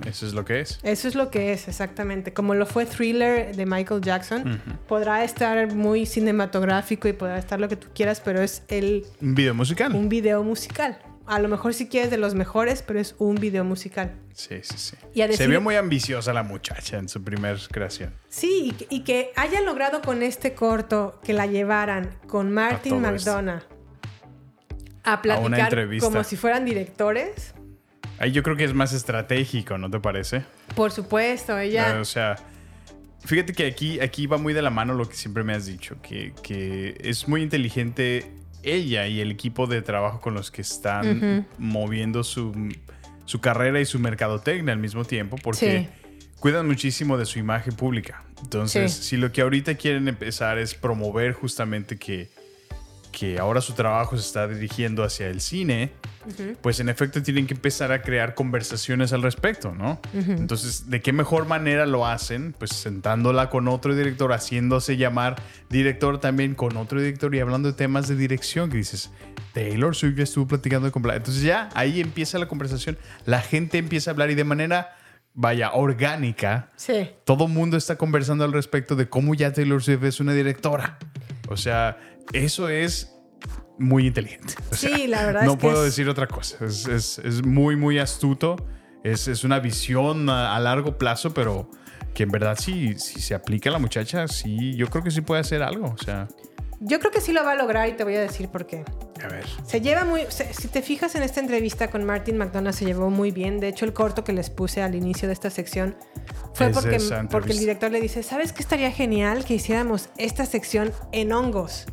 Eso es lo que es. Eso es lo que es, exactamente. Como lo fue Thriller de Michael Jackson. Podrá estar muy cinematográfico y podrá estar lo que tú quieras, pero es el, Un video musical. un video musical. A lo mejor si quieres de los mejores, pero es un video musical. Sí, sí, sí. Y Se vio muy ambiciosa la muchacha en su primer creación. Sí, y que, y que hayan logrado con este corto que la llevaran con Martin todo a platicar entrevista. como si fueran directores. Ahí yo creo que es más estratégico, ¿no te parece? Por supuesto, ella. O sea, fíjate que aquí, aquí va muy de la mano lo que siempre me has dicho, que, que es muy inteligente ella y el equipo de trabajo con los que están moviendo su, su carrera y su mercadotecnia al mismo tiempo, porque cuidan muchísimo de su imagen pública. Entonces, Sí. si lo que ahorita quieren empezar es promover justamente que, que ahora su trabajo se está dirigiendo hacia el cine, pues en efecto tienen que empezar a crear conversaciones al respecto, ¿no? Entonces, ¿de qué mejor manera lo hacen? Pues sentándola con otro director, haciéndose llamar director también con otro director y hablando de temas de dirección que dices, Taylor Swift ya estuvo platicando con Bla-". Entonces ya ahí empieza la conversación, la gente empieza a hablar y de manera, vaya, orgánica, Sí. todo mundo está conversando al respecto de cómo ya Taylor Swift es una directora. O sea, eso es muy inteligente. O sea, Sí, la verdad no es que puedo es- decir otra cosa. Es, es- es muy, muy astuto. Es, es una visión a, a largo plazo, pero que en verdad si, si se aplica a la muchacha, sí, yo creo que sí puede hacer algo. O sea, Yo creo que sí lo va a lograr y te voy a decir por qué. A ver. Se lleva muy. se- si te fijas en esta entrevista con Martin McDonough, se llevó muy bien. De hecho, el corto que les puse al inicio de esta sección fue Es porque, porque el director le dice: ¿Sabes qué estaría genial que hiciéramos esta sección en hongos?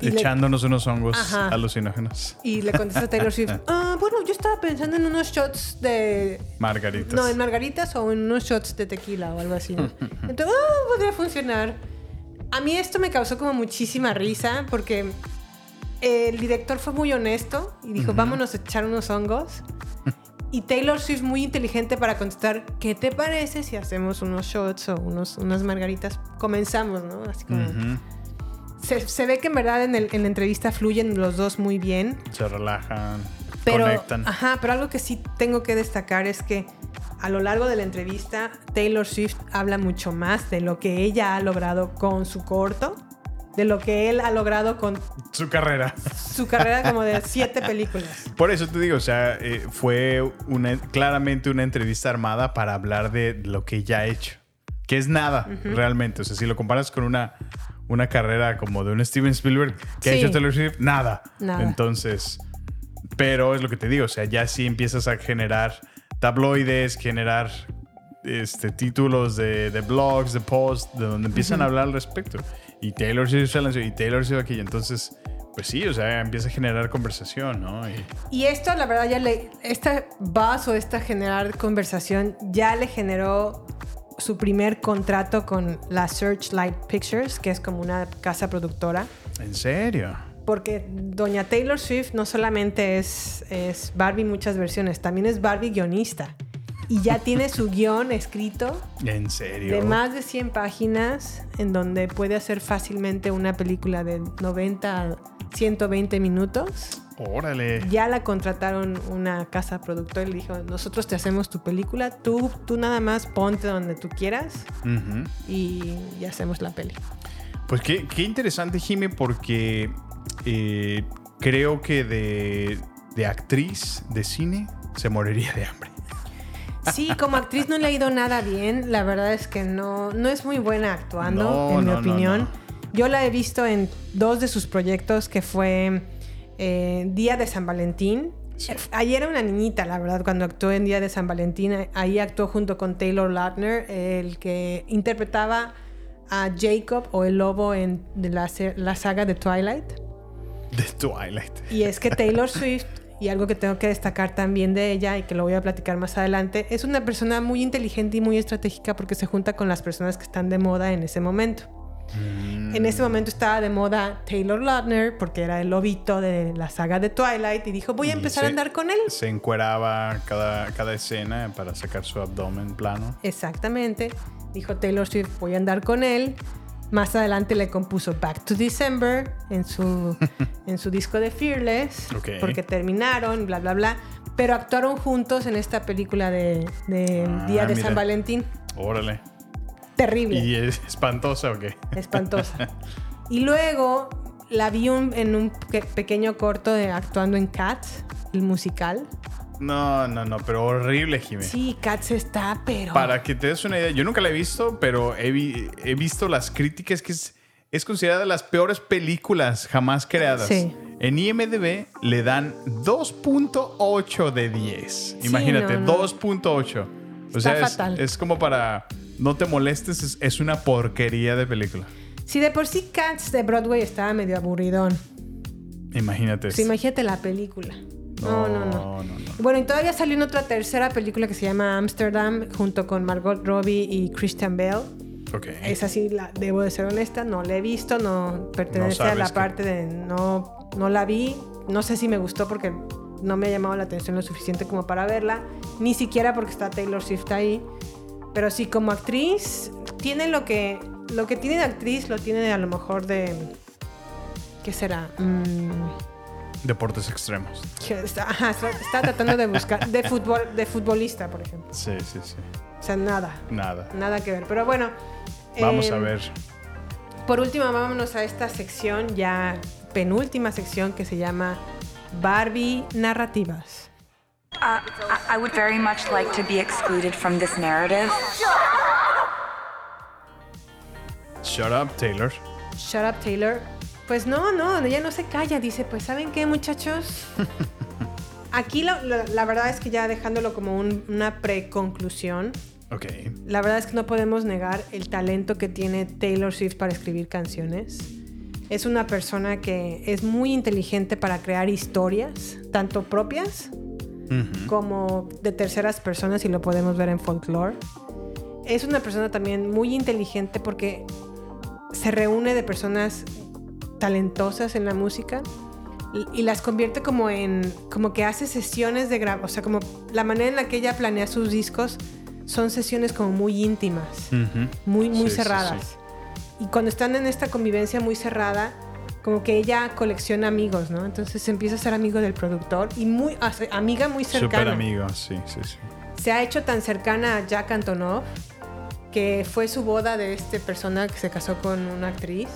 Y le- Echándonos unos hongos Ajá. alucinógenos. Y le contesta Taylor Swift: "Ah, Bueno, yo estaba pensando en unos shots de. Margaritas. No, en margaritas o en unos shots de tequila o algo así. Entonces, ah, podría funcionar. A mí esto me causó como muchísima risa porque el director fue muy honesto y dijo, Ujú. vámonos a echar unos hongos. Y Taylor Swift muy inteligente para contestar, ¿qué te parece si hacemos unos shots o unos, unas margaritas? Comenzamos, ¿no? Así como... Ujú. se, se ve que en verdad en, el- en la entrevista fluyen los dos muy bien. Se relajan, Pero, conectan. Ajá, pero algo que sí tengo que destacar es que a lo largo de la entrevista, Taylor Swift habla mucho más de lo que ella ha logrado con su corto, de lo que él ha logrado con Su carrera. su carrera como de siete películas. Por eso te digo, o sea, eh, fue una, claramente una entrevista armada para hablar de lo que ella ha hecho. Que es nada, realmente. O sea, si lo comparas con una, una carrera como de un Steven Spielberg que ha hecho Taylor Swift, nada. Nada. Entonces, pero es lo que te digo, o sea, ya sí empiezas a generar tabloides, generar este, títulos de, de blogs, de posts, de donde empiezan a hablar al respecto. Y Taylor Swift se lanzó, y Taylor Swift aquí. Entonces, pues sí, o sea, empieza a generar conversación, ¿no? Y, Y esto, la verdad, ya le. Esta buzz o esta generar conversación ya le generó su primer contrato con la Searchlight Pictures, que es como una casa productora. ¿En serio? Porque doña Taylor Swift no solamente es, es Barbie muchas versiones, también es Barbie guionista. Y ya tiene su guion escrito ¿En serio? de más de 100 páginas, en donde puede hacer fácilmente una película de 90 a 120 minutos. Órale. Ya la contrataron una casa productora y le dijo, nosotros te hacemos tu película, tú, tú nada más ponte donde tú quieras y, y hacemos la peli. Pues qué, qué interesante, Jimmy, porque eh, creo que de, de actriz de cine se moriría de hambre. Sí, como actriz no le ha ido nada bien. La verdad es que no, no es muy buena actuando, No, en no, mi opinión. no. Yo la he visto en dos de sus proyectos, que fue eh, Día de San Valentín. Eh, Ayer era una niñita, la verdad, cuando actuó en Día de San Valentín. Ahí actuó junto con Taylor Lautner, el que interpretaba a Jacob o el lobo en la, la saga de Twilight. De Twilight. Y es que Taylor Swift, y algo que tengo que destacar también de ella y que lo voy a platicar más adelante, es una persona muy inteligente y muy estratégica porque se junta con las personas que están de moda en ese momento. En ese momento estaba de moda Taylor Lautner porque era el lobito de la saga de Twilight y dijo voy a empezar se- a andar con él. Se encueraba cada, cada escena para sacar su abdomen plano. Exactamente. Dijo Taylor Swift voy a andar con él. Más adelante le compuso Back to December en su, en su disco de Fearless. Ok. Porque terminaron, bla, bla, bla. Pero actuaron juntos en esta película de, de Ah, Día de mira. San Valentín. Órale. Terrible. ¿Y es espantosa o qué? Espantosa. y luego la vi un- en un pe- pequeño corto de actuando en Cats, el musical. No, no, no, pero horrible, Jimmy. Sí, Cats está, pero... Para que te des una idea, yo nunca la he visto, pero he, vi- he visto las críticas que es, es considerada de las peores películas jamás creadas. Sí. En IMDb le dan 2.8 de 10. Sí, Imagínate, no, no. 2.8. O Está sea, es, fatal. es como para no te molestes, es, es una porquería de película. Si de por sí Cats de Broadway estaba medio aburridón. Imagínate. Pues imagínate la película. No, no, no. no, no. Bueno, y todavía salió en otra tercera película que se llama Amsterdam junto con Margot Robbie y Christian Bale. Ok. Esa sí, la, debo de ser honesta, no la he visto, no pertenece No a la que- parte de no, no la vi. No sé si me gustó porque no me ha llamado la atención lo suficiente como para verla, ni siquiera porque está Taylor Swift ahí. Pero sí, como actriz, tiene lo que, lo que tiene de actriz, lo tiene de, a lo mejor de... ¿Qué será? Mm, Deportes extremos. está, ajá, está- está tratando de buscar... De, fútbol, de futbolista, por ejemplo. Sí, sí, sí. O sea, nada. Nada. Nada que ver. Pero bueno. Vamos a em, ver. Por último, vámonos a esta sección, ya penúltima sección que se llama Barbie Narrativas. Uh, I would very much like to be excluded from this narrative. Shut up, Taylor. Shut up, Taylor. Pues no, no, ella no se calla. Dice, pues ¿saben qué, muchachos? Aquí la verdad es que ya dejándolo como un- una preconclusión, Ok. la verdad es que no podemos negar el talento que tiene Taylor Swift para escribir canciones. Es una persona que es muy inteligente para crear historias, tanto propias como de terceras personas y lo podemos ver en folklore. Es una persona también muy inteligente porque se reúne de personas talentosas en la música y, las convierte como en como que hace sesiones de grabación, o sea, como la manera en la que ella planea sus discos son sesiones como muy íntimas, Ujú. muy muy Sí, sí, cerradas. sí. Y cuando están en esta convivencia muy cerrada, como que ella colecciona amigos, ¿no? Entonces empieza a ser amigo del productor y muy amiga muy cercana. Súper amigo, sí, sí, sí. Se ha hecho tan cercana a Jack Antonoff que fue su boda de este persona que se casó con una actriz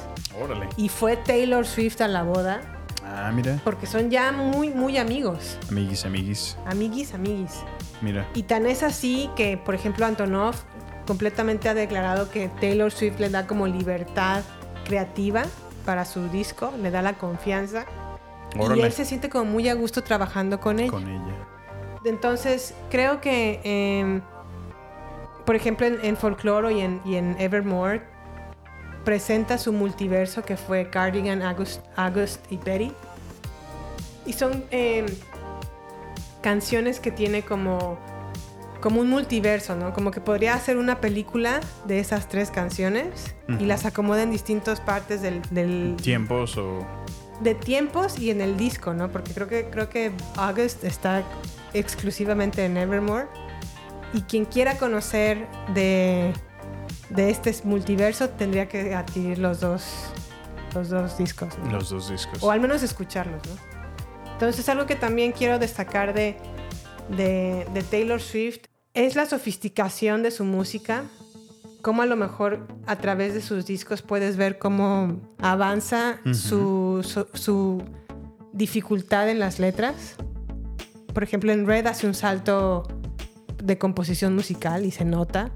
Órale. y fue Taylor Swift a la boda Ah, mira. porque son ya muy muy amigos, Amiguis, amiguis. amiguis, amiguis. Mira. Y tan es así que, por ejemplo, Antonoff completamente ha declarado que Taylor Swift le da como libertad creativa para su disco, le da la confianza. Y Órale. él se siente como muy a gusto trabajando con ella. Con ella. Entonces, creo que, eh, por ejemplo, en, en Folklore y en, y en Evermore, presenta su multiverso que fue Cardigan, August, August y Betty. Y son eh, canciones que tiene como como un multiverso, ¿no? Como que podría hacer una película de esas tres canciones y Ujú. las acomoda en distintas partes del, del- Tiempos o. de tiempos y en el disco, ¿no? Porque creo que creo que August está exclusivamente en Evermore y quien quiera conocer de de este multiverso tendría que adquirir los dos los dos discos, ¿no? Los dos discos. o al menos escucharlos, ¿no? Entonces algo que también quiero destacar de, de, de Taylor Swift es la sofisticación de su música, cómo a lo mejor a través de sus discos puedes ver cómo avanza Ujú. su, su, su dificultad en las letras. Por ejemplo, en Red hace un salto de composición musical y se nota.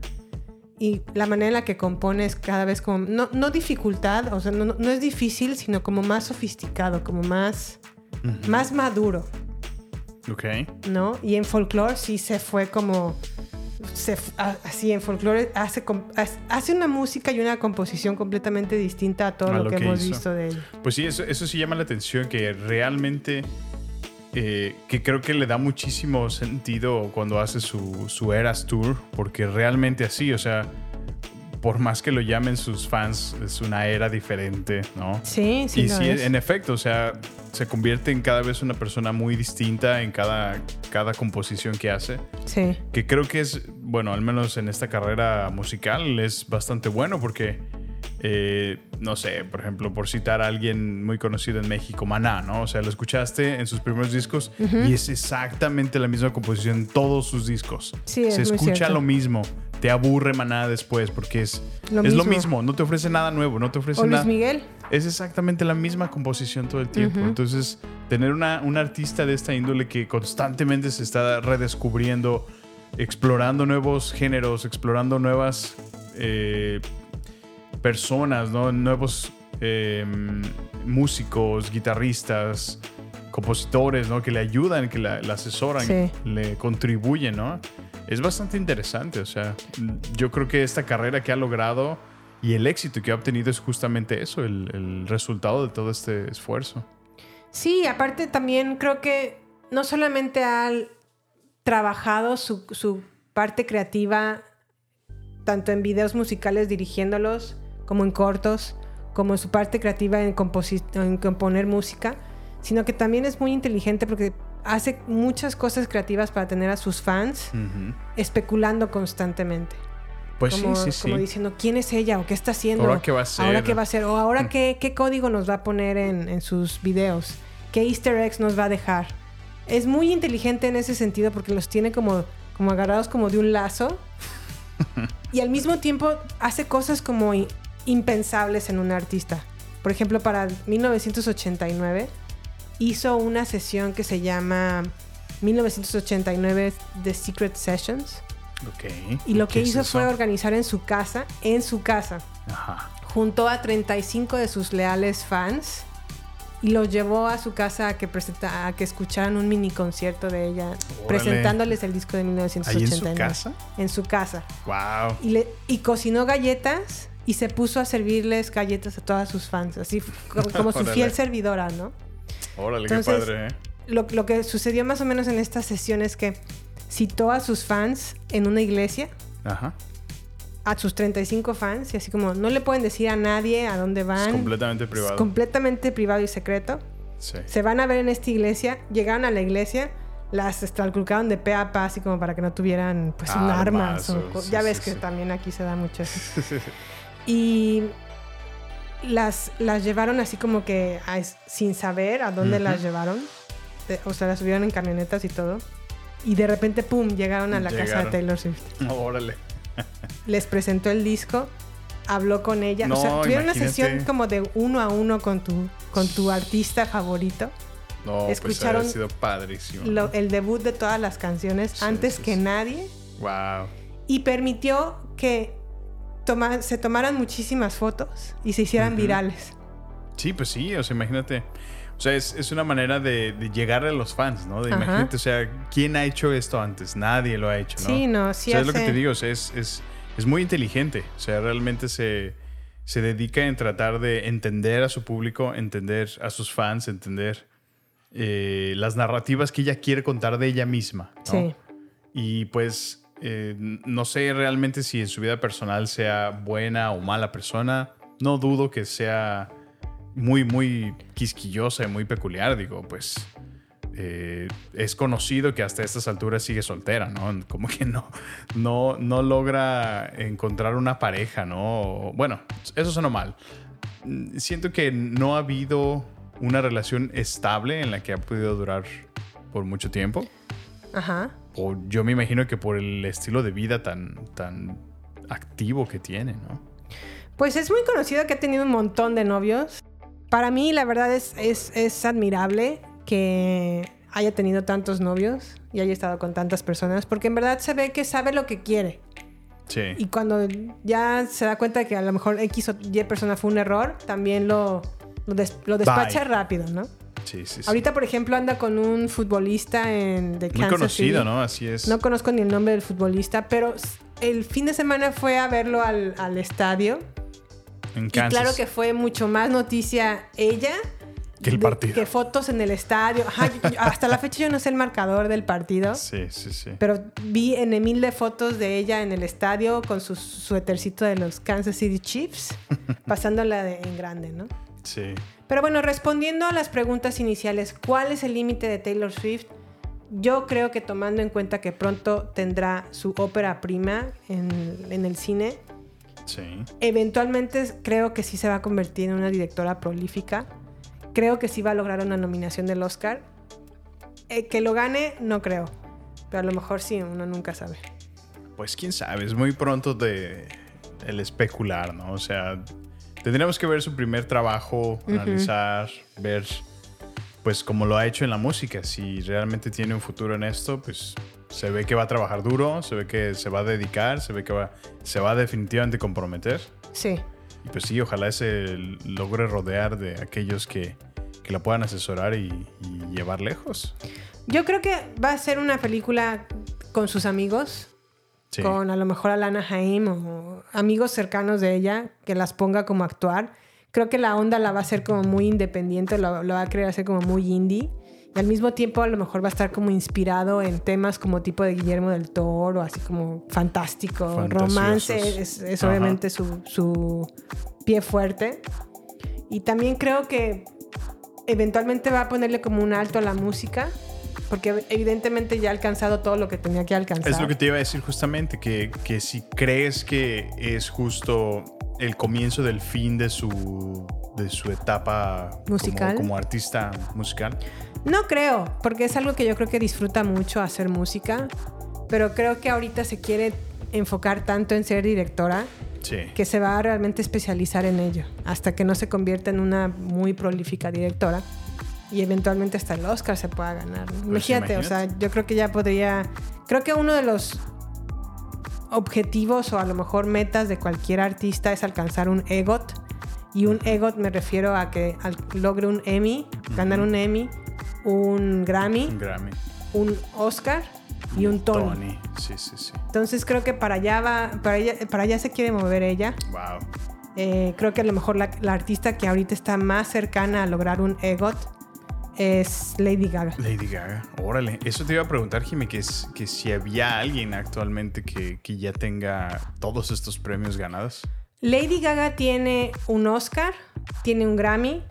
Y la manera en la que compone es cada vez como, no, no dificultad, o sea, no, no- es difícil, sino como más sofisticado, como más, más maduro, Ok. ¿no? Y en folklore sí se fue como, se así en folklore hace, hace- una música y una composición completamente distinta a todo A lo, lo que, que hemos hizo. visto de ella. Pues sí, eso, eso sí llama la atención, que realmente, eh, que creo que le da muchísimo sentido cuando hace su, su Eras Tour, porque realmente así, o sea, por más que lo llamen sus fans, es una era diferente, ¿no? Sí, sí Y sí, es. en efecto, o sea, se convierte en cada vez una persona muy distinta en cada, cada composición que hace. Sí. Que creo que es, bueno, al menos en esta carrera musical es bastante bueno porque, eh, no sé, por ejemplo, por citar a alguien muy conocido en México, Maná, ¿no? O sea, lo escuchaste en sus primeros discos y es exactamente la misma composición en todos sus discos. Sí, Se escucha lo mismo. Te aburre Maná después porque es Lo es lo mismo. mismo. No te ofrece nada nuevo, no te ofrece O Luis nada. Miguel. Es exactamente la misma composición todo el tiempo. Entonces, tener una, un artista de esta índole que constantemente se está redescubriendo, explorando nuevos géneros, explorando nuevas eh, personas, ¿no? nuevos eh, músicos, guitarristas, compositores, ¿no? que le ayudan, que la, la asesoran, Sí. le contribuyen, ¿no? Es bastante interesante, o sea, yo creo que esta carrera que ha logrado y el éxito que ha obtenido es justamente eso, el, el resultado de todo este esfuerzo. Sí, aparte también creo que no solamente ha trabajado su, su parte creativa, tanto en videos musicales dirigiéndolos, como en cortos, como en su parte creativa en, componer música, sino que también es muy inteligente porque hace muchas cosas creativas para tener a sus fans especulando constantemente. Pues como, sí, sí, como sí. diciendo, ¿quién es ella? ¿O qué está haciendo? ¿Ahora qué va a hacer? ¿Ahora qué va a hacer? ¿O ahora qué, qué código nos va a poner en, en sus videos? ¿Qué easter eggs nos va a dejar? Es muy inteligente en ese sentido porque los tiene como, como agarrados como de un lazo y al mismo tiempo hace cosas como impensables en un artista. Por ejemplo, para 1989 hizo una sesión que se llama 1989 The Secret Sessions. Ok. Y lo ¿Qué que hizo fue organizar en su casa, en su casa, Ajá. juntó a 35 de sus leales fans y los llevó a su casa a que, presenta- a que escucharan un mini concierto de ella, presentándoles el disco de 1989. casa? En su casa. Wow. Y, le- y cocinó galletas y se puso a servirles galletas a todas sus fans, así como, como su fiel servidora, ¿no? Órale, Entonces, qué padre, ¿eh? Lo, lo que sucedió más o menos en esta sesión es que citó a sus fans en una iglesia Ajá. a sus 35 fans y así como no le pueden decir a nadie a dónde van. Es completamente privado. Es completamente privado y secreto. Sí. Se van a ver en esta iglesia, llegaron a la iglesia, las estralculcaron de pe a pa así como para que no tuvieran pues un arma. Armas o sí, ya sí, ves que también aquí se da mucho eso. Y las, las llevaron así como que a sin saber a dónde las llevaron. O sea, las subieron en camionetas y todo. Y de repente, ¡pum!, llegaron a la casa de. Taylor Swift Órale. les presentó el disco, habló con ella. No, o sea, tuvieron una sesión como de uno a uno con tu, con tu artista favorito. No, Escucharon pues ha sido padrísimo. Lo- el debut de todas las canciones antes que nadie Wow. y permitió que toma- se tomaran muchísimas fotos y se hicieran virales. Sí, pues sí, o sea, imagínate. O sea, es, es una manera de, de llegar a los fans, ¿no? De Ajá. imagínate, o sea, ¿quién ha hecho esto antes? Nadie lo ha hecho, ¿no? Sí, no, sí O sea, es lo que te digo, o sea, es, es, es muy inteligente. O sea, realmente se, se dedica en tratar de entender a su público, entender a sus fans, entender eh, las narrativas que ella quiere contar de ella misma, ¿no? Sí. Y pues Eh, no sé realmente si en su vida personal sea buena o mala persona. No dudo que sea muy, muy quisquillosa y muy peculiar. Digo, pues eh, es conocido que hasta estas alturas sigue soltera, ¿no? Como que no, no, no logra encontrar una pareja, ¿no? Bueno, eso suena mal. Siento que no ha habido una relación estable en la que ha podido durar por mucho tiempo. Ajá. O yo me imagino que por el estilo de vida tan, tan activo que tiene, ¿no? Pues es muy conocido que ha tenido un montón de novios. Para mí, la verdad, es, es, es admirable que haya tenido tantos novios y haya estado con tantas personas, porque en verdad se ve que sabe lo que quiere. Sí. Y cuando ya se da cuenta que a lo mejor X o Y persona fue un error, también lo, lo, des- lo despacha Bye. rápido, ¿no? Sí, sí, sí. Ahorita, por ejemplo, anda con un futbolista en, de Muy Kansas conocido, City. ¿no? Así es. No conozco ni el nombre del futbolista, pero el fin de semana fue a verlo al, al estadio. en Y Kansas. claro que fue mucho más noticia ella Que el partido. que fotos en el estadio. Ajá, yo- yo- hasta la fecha yo no sé el marcador del partido. Sí, sí, sí. Pero vi en mil de fotos de ella en el estadio con su suétercito de los Kansas City Chiefs, pasándola de, en grande, ¿no? Sí. Pero bueno, respondiendo a las preguntas iniciales, ¿cuál es el límite de Taylor Swift? Yo creo que tomando en cuenta que pronto tendrá su ópera prima en, en el cine, Sí. eventualmente creo que sí se va a convertir en una directora prolífica. Creo que sí va a lograr una nominación del Oscar. Eh, que lo gane, no creo. Pero a lo mejor sí, uno nunca sabe. Pues quién sabe, es muy pronto de el especular, ¿no? O sea, tendríamos que ver su primer trabajo, analizar, ver, pues como lo ha hecho en la música. Si realmente tiene un futuro en esto, pues se ve que va a trabajar duro, se ve que se va a dedicar, se ve que va, se va a definitivamente comprometer. Sí. Y pues sí, ojalá se logre rodear de aquellos que, que la puedan asesorar y, y llevar lejos. Yo creo que va a ser una película con sus amigos. Sí. Con a lo mejor Alana Haim o amigos cercanos de ella que las ponga como a actuar. Creo que la onda la va a hacer como muy independiente, lo, lo va a querer hacer como muy indie. Y al mismo tiempo a lo mejor va a estar como inspirado en temas como tipo de Guillermo del Toro, así como fantástico, romance, es, es obviamente su, su pie fuerte. Y también creo que eventualmente va a ponerle como un alto a la música, porque evidentemente ya ha alcanzado todo lo que tenía que alcanzar. Es lo que te iba a decir justamente, que, que si crees que es justo el comienzo del fin de su, de su etapa como- Musical. Como, artista musical. No creo, porque es algo que yo creo que disfruta mucho hacer música, pero creo que ahorita se quiere enfocar tanto en ser directora Sí. que se va a realmente especializar en ello, hasta que no se convierta en una muy prolífica directora y eventualmente hasta el Oscar se pueda ganar. ¿no? imagínate, o sea, yo creo que ya podría, creo que uno de los objetivos o a lo mejor metas de cualquier artista es alcanzar un EGOT. Y un EGOT me refiero a que logre un Emmy, ganar un Emmy, un Grammy, Un Grammy. un Oscar y un Tony. Tony. Sí, sí, sí. Entonces creo que para allá va, para allá, para allá se quiere mover ella. Wow. Eh, creo que a lo mejor la, la artista que ahorita está más cercana a lograr un EGOT es Lady Gaga. Lady Gaga. Órale. Eso te iba a preguntar, Jimmy, que, es, que si había alguien actualmente que, que ya tenga todos estos premios ganados. Lady Gaga tiene un Oscar, tiene un Grammy,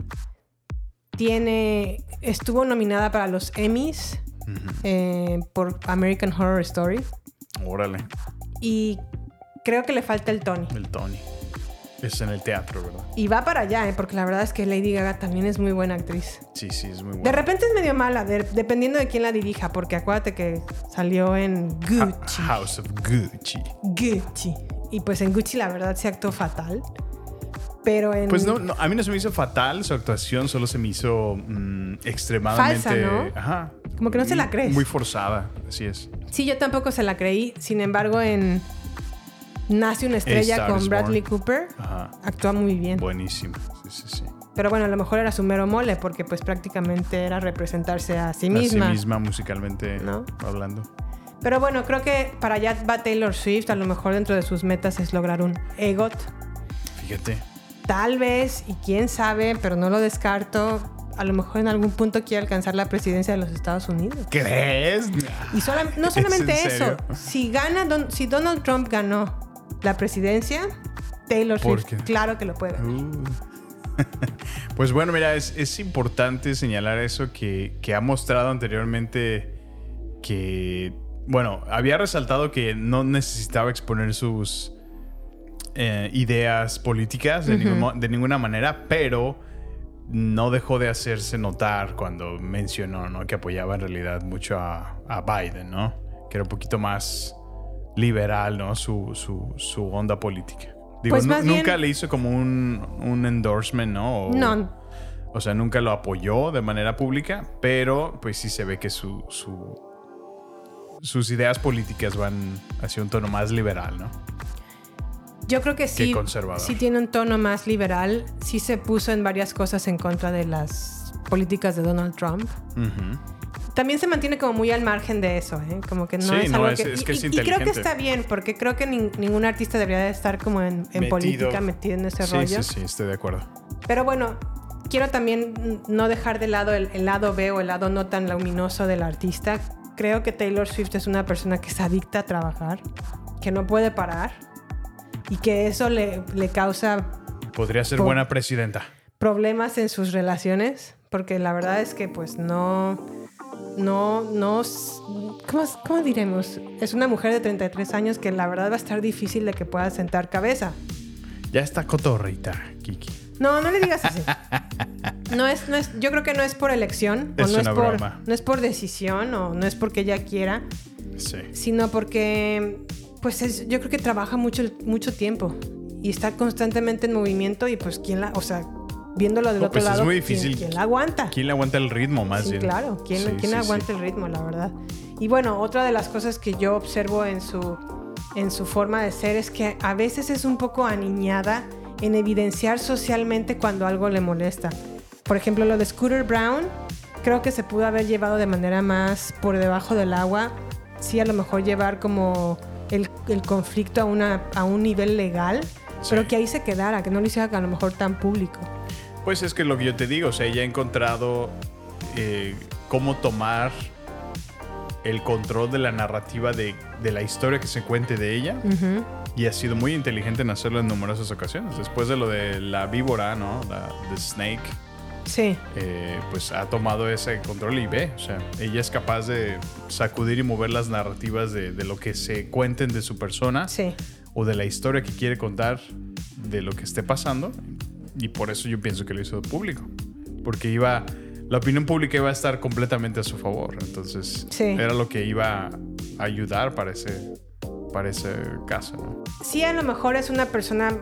tiene, estuvo nominada para los Emmys eh, por American Horror Story Órale. y creo que le falta el Tony. El Tony. Es en el teatro, ¿verdad? Y va para allá, eh, porque la verdad es que Lady Gaga también es muy buena actriz. Sí, sí, es muy bueno. De repente es medio mala, de- dependiendo de quién la dirija, porque acuérdate que salió en Gucci. House of Gucci. Gucci. Y pues en Gucci la verdad se actuó fatal. Pero en... Pues no, no, a mí no se me hizo fatal su actuación, solo se me hizo mm, extremadamente. Falsa, ¿no? Ajá. Como que no se la crees. Muy forzada, así es. Sí, yo tampoco se la creí. Sin embargo, en Nace una estrella con Bradley. Cooper, Ajá. actúa muy bien. Buenísimo. Sí, sí, sí. Pero bueno, a lo mejor era su mero mole, porque pues prácticamente era representarse a sí A misma. sí misma musicalmente ¿No? hablando. Pero bueno, creo que para allá va Taylor Swift. A lo mejor dentro de sus metas es lograr un EGOT. Fíjate. Tal vez, y quién sabe, pero no lo descarto, a lo mejor en algún punto quiere alcanzar la presidencia de los Estados Unidos. ¿Crees? Y sola- no ¿Es solamente en eso, si gana, Don- si Donald Trump ganó la presidencia, Taylor ¿Por Swift, qué? claro que lo puede. ganar. Uh. Pues bueno, mira, es, es importante señalar eso que, que ha mostrado anteriormente que, bueno, había resaltado que no necesitaba exponer sus eh, ideas políticas de, ningún de ninguna manera, pero no dejó de hacerse notar cuando mencionó ¿no? que apoyaba en realidad mucho a, a Biden, ¿no? Que era un poquito más liberal, ¿no? Su, su, su onda política. Digo, Pues bien- nunca le hizo como un, un endorsement, ¿no? O, No. O sea, nunca lo apoyó de manera pública, pero pues sí se ve que su, su- sus ideas políticas van hacia un tono más liberal, ¿no? Yo creo que sí, conservador. sí tiene un tono más liberal, sí se puso en varias cosas en contra de las políticas de Donald Trump. También se mantiene como muy al margen de eso, ¿eh? Como que no Sí, es no, algo es- que... es que es y, y creo que está bien, porque creo que nin- ningún artista debería de estar como en, en Metido. política metido en ese Sí, rollo. sí, sí, estoy de acuerdo. Pero bueno, quiero también no dejar de lado el, el lado B o el lado no tan luminoso del artista. Creo que Taylor Swift es una persona que es adicta a trabajar, que no puede parar y que eso le, le causa Podría ser buena presidenta. problemas en sus relaciones, porque la verdad es que pues no, no, no, ¿cómo, cómo diremos? Es una mujer de 33 años que la verdad va a estar difícil de que pueda sentar cabeza. Ya está cotorrita, Kiki. No, no le digas así. No es, no es, yo creo que no es por elección, o Es no es una por, broma. no es por decisión, o no es porque ella quiera, Sí. sino porque, pues es- yo creo que trabaja mucho, mucho tiempo y está constantemente en movimiento y pues quién la, o sea, viéndolo del No, otro pues es lado, muy ¿quién- difícil. ¿quién, la aguanta? ¿Quién le aguanta el ritmo más sí, bien? claro, ¿quién, Sí, quién sí, aguanta el ritmo, la verdad? Y bueno, otra de las cosas que yo observo en su, en su forma de ser es que a veces es un poco aniñada en evidenciar socialmente cuando algo le molesta. Por ejemplo, lo de Scooter Brown, creo que se pudo haber llevado de manera más por debajo del agua. Sí, a lo mejor llevar como el, el conflicto a, una, a un nivel legal, pero que ahí se quedara, que no lo hiciera a lo mejor tan público. Pues es que lo que yo te digo, o sea, ella ha encontrado eh, cómo tomar el control de la narrativa de, de la historia que se cuente de ella. Y ha sido muy inteligente en hacerlo en numerosas ocasiones. Después de lo de la víbora, ¿no? La the Snake. Sí. eh, pues ha tomado ese control y ve, o sea, ella es capaz de sacudir y mover las narrativas de, de lo que se cuenten de su persona Sí. o de la historia que quiere contar de lo que esté pasando y por eso yo pienso que lo hizo público, porque iba, la opinión pública iba a estar completamente a su favor, entonces Sí. era lo que iba a ayudar para ese, para ese caso, ¿no? sí a lo mejor es una persona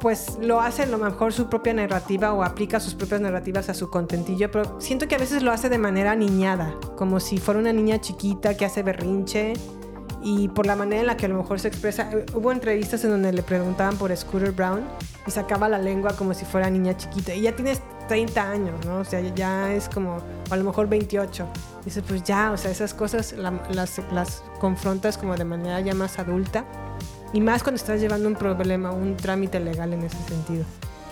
pues lo hace a lo mejor su propia narrativa o aplica sus propias narrativas a su contentillo, pero siento que a veces lo hace de manera niñada, como si fuera una niña chiquita que hace berrinche y por la manera en la que a lo mejor se expresa. eh, Hubo entrevistas en donde le preguntaban por Scooter Brown y sacaba la lengua como si fuera niña chiquita. Y ya tienes 30 años, ¿no? O sea, ya es como, o a lo mejor 28. Dices, pues ya, o sea, esas cosas la- las, las confrontas como de manera ya más adulta. Y más cuando estás llevando un problema, un trámite legal en ese sentido.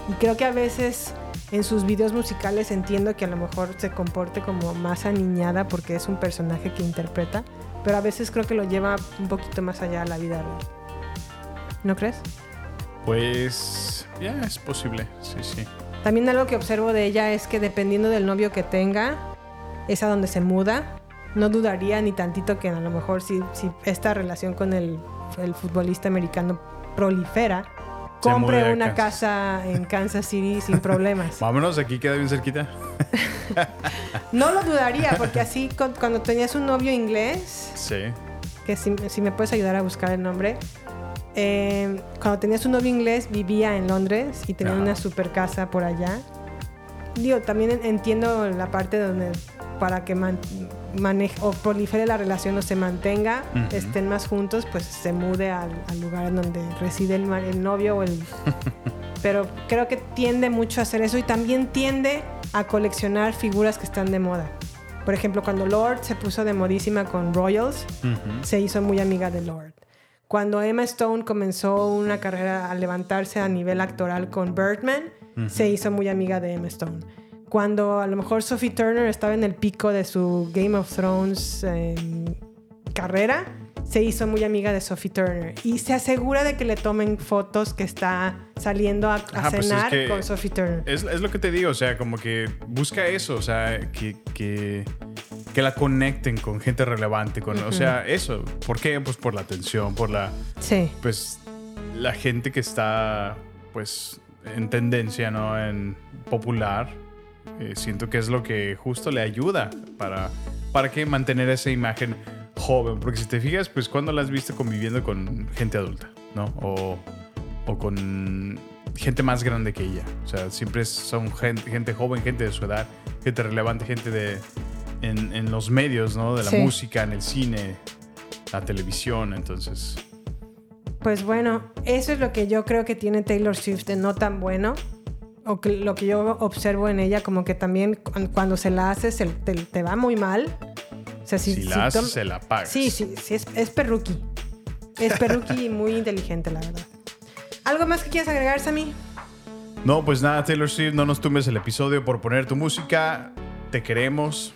Y creo que a veces en sus videos musicales entiendo que a lo mejor se comporte como más aniñada porque es un personaje que interpreta, pero a veces creo que lo lleva un poquito más allá a la vida real. ¿No crees? Pues ya es posible, sí, sí. También algo que observo de ella es que dependiendo del novio que tenga, es a donde se muda. No dudaría ni tantito que a lo mejor si, si esta relación con el, el futbolista americano prolifera, compre una casa en Kansas City sin problemas. Vámonos, aquí queda bien cerquita. No lo dudaría, porque así cu- cuando tenías un novio inglés, Sí. que si, si me puedes ayudar a buscar el nombre, eh, cuando tenías un novio inglés vivía en Londres y tenía Ajá. una super casa por allá. Digo, también en- entiendo la parte donde para que man- maneje o prolifere la relación o se mantenga, estén más juntos, pues se mude al, al lugar en donde reside el, el novio o el... Pero creo que tiende mucho a hacer eso y también tiende a coleccionar figuras que están de moda. Por ejemplo, cuando Lord se puso de modísima con Royals, se hizo muy amiga de Lord. Cuando Emma Stone comenzó una carrera a levantarse a nivel actoral con Birdman, se hizo muy amiga de Emma Stone. Cuando a lo mejor Sophie Turner estaba en el pico de su Game of Thrones eh, carrera, se hizo muy amiga de Sophie Turner y se asegura de que le tomen fotos que está saliendo a, a Ajá, pues es cenar que con Sophie Turner. Es, es lo que te digo, o sea, como que busca eso, o sea, que, que, que la conecten con gente relevante, con, o sea, eso. ¿Por qué? Pues por la atención, por la, Sí. pues, la gente que está, pues, en tendencia, ¿no? En popular. Eh, siento que es lo que justo le ayuda para, para que mantener esa imagen joven. Porque si te fijas, pues, cuando la has visto conviviendo con gente adulta, ¿no? O, o con gente más grande que ella. O sea, siempre son gente, gente joven, gente de su edad, gente relevante, gente de en, en los medios, ¿no? De la Sí. música, en el cine, la televisión. Entonces, Pues bueno, eso es lo que yo creo que tiene Taylor Swift de no tan bueno. O que lo que yo observo en ella, como que también cu- cuando se la hace, se, te, te va muy mal. O sea, si, si, la haces, se la pagas. Sí, sí, sí, es, es perruqui. Es perruqui y muy inteligente, la verdad. ¿Algo más que quieras agregar, Sammy? No, pues nada, Taylor Swift, no nos tumbes el episodio por poner tu música. Te queremos,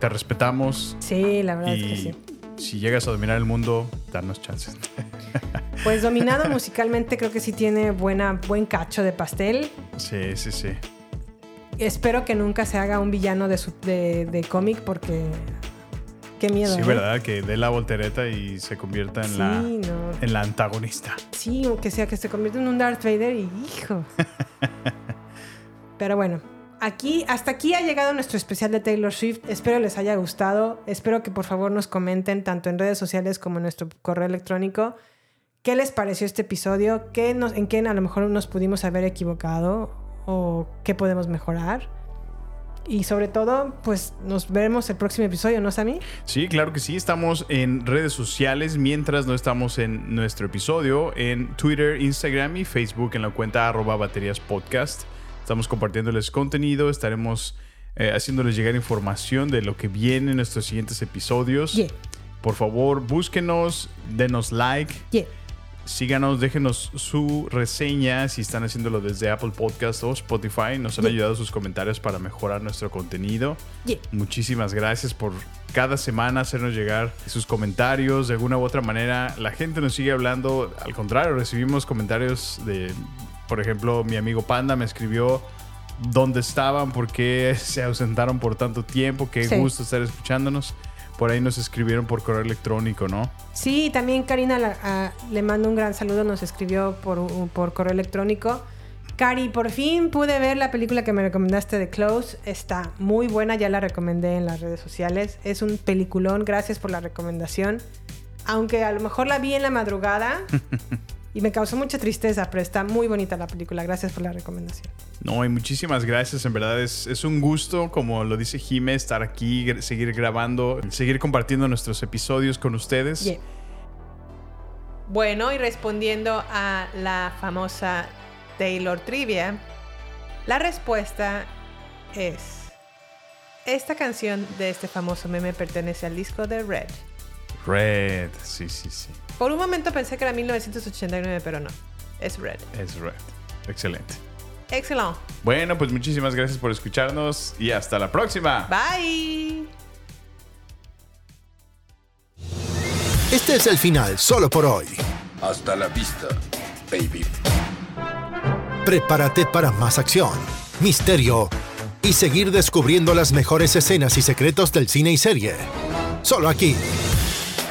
te respetamos. Sí, la verdad es que Y sí. si llegas a dominar el mundo, darnos chances. Pues dominado musicalmente creo que sí tiene buena, buen cacho de pastel. Sí, sí, sí. Espero que nunca se haga un villano de, su- de, de cómic porque qué miedo. Sí, ¿eh? verdad, que dé la voltereta y se convierta en, Sí, la, no. en la antagonista. Sí, o que sea que se convierta en un Darth Vader y hijo. Pero bueno, aquí hasta aquí ha llegado nuestro especial de Taylor Swift. Espero les haya gustado. Espero que por favor nos comenten tanto en redes sociales como en nuestro correo electrónico qué les pareció este episodio, qué nos, en qué a lo mejor nos pudimos haber equivocado o qué podemos mejorar. Y sobre todo, pues nos veremos el próximo episodio, ¿no, Sammy? Sí, claro que sí. Estamos en redes sociales mientras no estamos en nuestro episodio. En Twitter, Instagram y Facebook en la cuenta arroba baterías podcast. Estamos compartiéndoles contenido. Estaremos eh, haciéndoles llegar información de lo que viene en nuestros siguientes episodios. Yeah. Por favor, búsquenos, denos like. Yeah. Síganos, déjenos su reseña si están haciéndolo desde Apple Podcast o Spotify. Nos han Yeah. ayudado sus comentarios para mejorar nuestro contenido. Yeah. Muchísimas gracias por cada semana hacernos llegar sus comentarios. De alguna u otra manera, la gente nos sigue hablando. Al contrario, recibimos comentarios de, por ejemplo, mi amigo Panda me escribió dónde estaban, por qué se ausentaron por tanto tiempo. Qué Sí. gusto estar escuchándonos. Por ahí nos escribieron por correo electrónico, ¿no? Sí, también Karina la- a- le mando un gran saludo, nos escribió por, por correo electrónico. Cari, por fin pude ver la película que me recomendaste de Close. Está muy buena, ya la recomendé en las redes sociales. Es un peliculón, gracias por la recomendación. Aunque a lo mejor la vi en la madrugada y me causó mucha tristeza, pero está muy bonita la película. Gracias por la recomendación. No, y muchísimas gracias. En verdad es, es un gusto, como lo dice Jime, estar aquí, seguir grabando, seguir compartiendo nuestros episodios con ustedes. Yeah. Bueno, y respondiendo a la famosa Taylor Trivia, la respuesta es: Esta canción de este famoso meme pertenece al disco de Red. Red, sí, sí, sí. Por un momento pensé que era 1989, pero no. Es Red. Es Red. Excelente. Excelente. Bueno, pues muchísimas gracias por escucharnos y hasta la próxima. Bye. Este es el final solo por hoy. Hasta la vista, baby. Prepárate para más acción, misterio y seguir descubriendo las mejores escenas y secretos del cine y serie. Solo aquí,